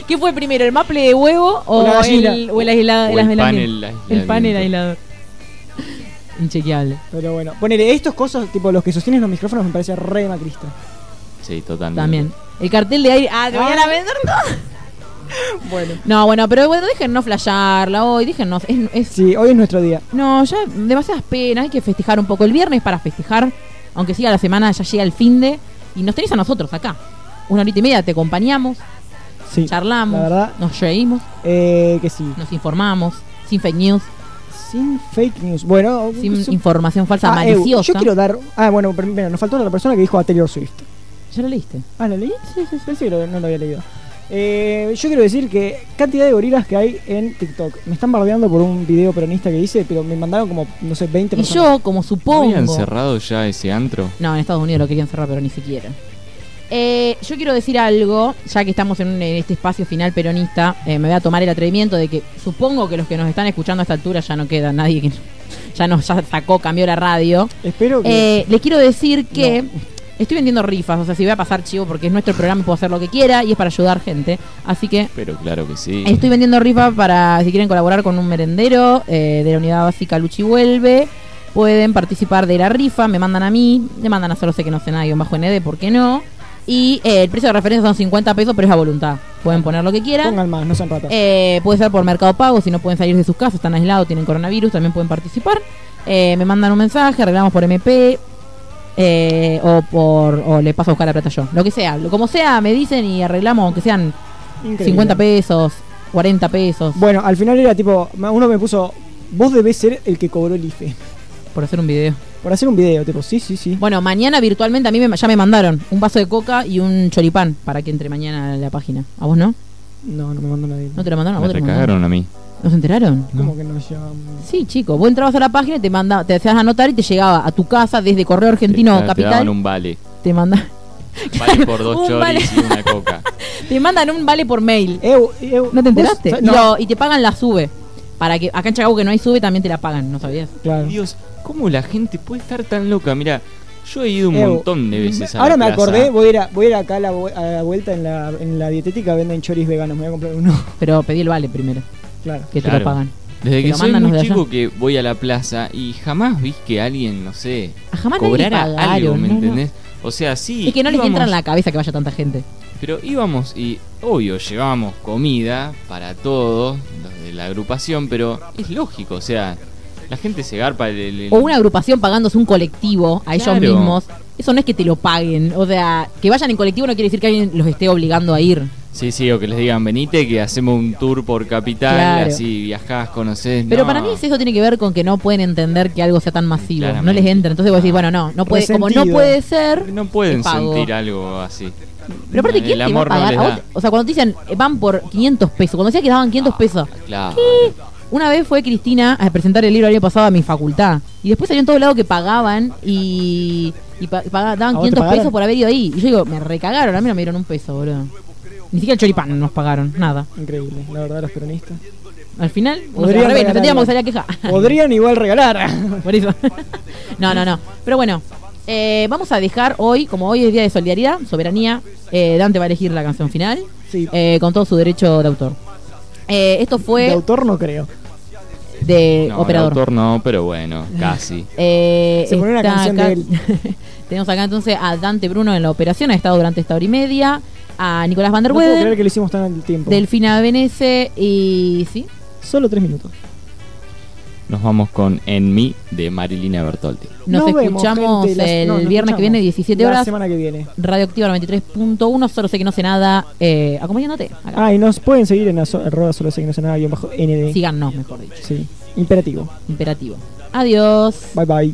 ¿Qué fue primero, el maple de huevo o, O la el, o el aislado- O el panel El panel aislamiento. aislado. Inchequeable. Pero bueno, ponele estos cosas, tipo los que sostienen los micrófonos, me parece re macrista. Sí, totalmente. También. El cartel de aire. Ah, te voy a Ah. vender todo. Bueno, No, bueno, pero bueno, déjennos flashearla hoy, déjennos. Es, es- sí, hoy es nuestro día. no, ya demasiadas penas, hay que festejar un poco. El viernes para festejar, aunque siga la semana, ya llega el fin de. Y nos tenés a nosotros acá. Una horita y media te acompañamos, Sí, charlamos, la verdad, nos reímos, eh, que sí. nos informamos, sin fake news, Sin fake news. Bueno, sin información falsa, Ah, eh, maliciosa. yo quiero dar. Ah, bueno, primero, nos faltó la persona que dijo a Taylor Swift. ¿Ya lo leíste? Ah, ¿lo leí? Sí, sí, pensé que lo- no lo había leído. Eh, yo quiero decir que cantidad de gorilas que hay en TikTok. Me están bardeando por un video peronista que hice, pero me mandaron como, no sé, 20 Y personas. yo, como ¿No supongo. habían cerrado ya ese antro? No, en Estados Unidos lo querían cerrar, pero ni siquiera. Eh, yo quiero decir algo, ya que estamos en, un- en este espacio final peronista, eh, me voy a tomar el atrevimiento de que supongo que los que nos están escuchando a esta altura ya no queda nadie que ya nos ya sacó, cambió la radio. Espero que. Eh, les quiero decir que No. Estoy vendiendo rifas, o sea, si voy a pasar chivo porque es nuestro programa y puedo hacer lo que quiera y es para ayudar gente. Así que Pero claro que sí. Estoy vendiendo rifa para si quieren colaborar con un merendero eh, de la unidad básica Luchi Vuelve. Pueden participar de la rifa, me mandan a mí, me mandan a solo sé que no sé nada, guion bajo ND, ¿por qué no? Y eh, el precio de referencia son 50 pesos, pero es a voluntad. Pueden poner lo que quieran. Pongan más, no sean ratas. Eh, puede ser por Mercado Pago, si no pueden salir de sus casas, están aislados, tienen coronavirus, también pueden participar. Eh, me mandan un mensaje, arreglamos por MP eh, o por o le paso a buscar la plata yo. Lo que sea, lo, como sea, me dicen y arreglamos, aunque sean Increíble. 50 pesos, 40 pesos, Bueno, al final era tipo. Uno me puso. Vos debés ser el que cobró el IFE. por hacer un video. Por hacer un video, tipo, sí, sí, sí. Bueno, mañana virtualmente a mí me- ya me mandaron un vaso de coca y un choripán para que entre mañana a la página. ¿A vos no? No, no me mandó nadie. ¿No te lo mandaron? ¿A Me vos te lo mandaron? recagaron a mí. ¿No se enteraron? ¿Cómo que no llaman? Sí, chico. Vos entrabas a la página y te manda, te hacías anotar y te llegaba a tu casa desde Correo Argentino Te- te Capital. daban un vale. Te manda, Vale por dos Un choris vale. y una coca. te mandan un vale por mail. Eu, eu, ¿No te ¿vos enteraste? Y, No, lo- y te pagan la sube. Para que acá en Chacabu que no hay sube también te la pagan, ¿no sabías? claro. Dios, ¿cómo la gente puede estar tan loca? Mira, yo he ido un Eu, montón de veces a Ahora la me plaza. acordé, voy a ir, a, voy a, ir acá a la, vu- a la vuelta en la, en la dietética, venden choris veganos, me voy a comprar uno. Pero pedí el vale primero, Claro. que te Claro. lo pagan. Desde que lo soy muy allá. chico que voy a la plaza y jamás vi que alguien, no sé, A jamás cobrara pagaron, algo, ¿me no, no. entendés? O sea, sí. Es que no les entra en la cabeza que vaya tanta gente. Pero íbamos y, obvio, llevábamos comida para todos, los de la agrupación, pero es lógico, o sea, la gente se garpa el... el- el- O una agrupación pagándose un colectivo a ellos mismos. Eso no es que te lo paguen. O sea, que vayan en colectivo no quiere decir que alguien los esté obligando a ir. Sí, sí, o que les digan, venite, que hacemos un tour por capital, Claro. así viajás, conocés. Pero no. para mí eso tiene que ver con que no pueden entender que algo sea tan masivo. No les entra. Entonces vos decís, bueno, no, no puede, como no puede ser. No pueden sentir algo así. Pero aparte, El ¿quién te va a amor no pagar? les A da. vos- o sea, cuando te dicen eh, van por 500 pesos, cuando decías que daban 500 pesos. Ah, claro. Una vez fue Cristina a presentar el libro el año pasado a mi facultad. Y después salió en todos lados que pagaban y, y pa- paga- daban ¿A vos te 500 pagaron? pesos por haber ido ahí. Y yo digo, me recagaron, a mí no me dieron un peso, boludo. Ni siquiera el choripán nos pagaron, nada. Increíble, la verdad, los peronistas. Al final, Podrían nos tendríamos que salir a quejar. Podrían igual regalar. Por eso. no, no, no. Pero bueno, eh, vamos a dejar hoy, como hoy es Día de Solidaridad, Soberanía, eh, Dante va a elegir la canción final Sí. eh, con todo su derecho de autor. Eh, esto fue De autor no creo. De No, operador. el autor no, pero bueno, casi. Eh, Se pone una canción acá- de él. Tenemos acá entonces a Dante Bruno en la operación, ha estado durante esta hora y media. A Nicolás Van der No puedo creer que lo hicimos tan al tiempo. Delfina Benese y. ¿Sí? Solo tres minutos. Nos vamos con En mí de Marilina Bertolti. Nos, vemos, escuchamos gente, las- el no, nos viernes que viene, escuchamos 17 La horas. semana que viene. Radioactiva 93.1, solo sé que no sé nada, eh, acompañándote. Acá. Ah, y nos pueden seguir en arroba solo sé que no sé nada, bajo ND. Síganos, mejor dicho. Sí, imperativo. Imperativo. Adiós. Bye bye.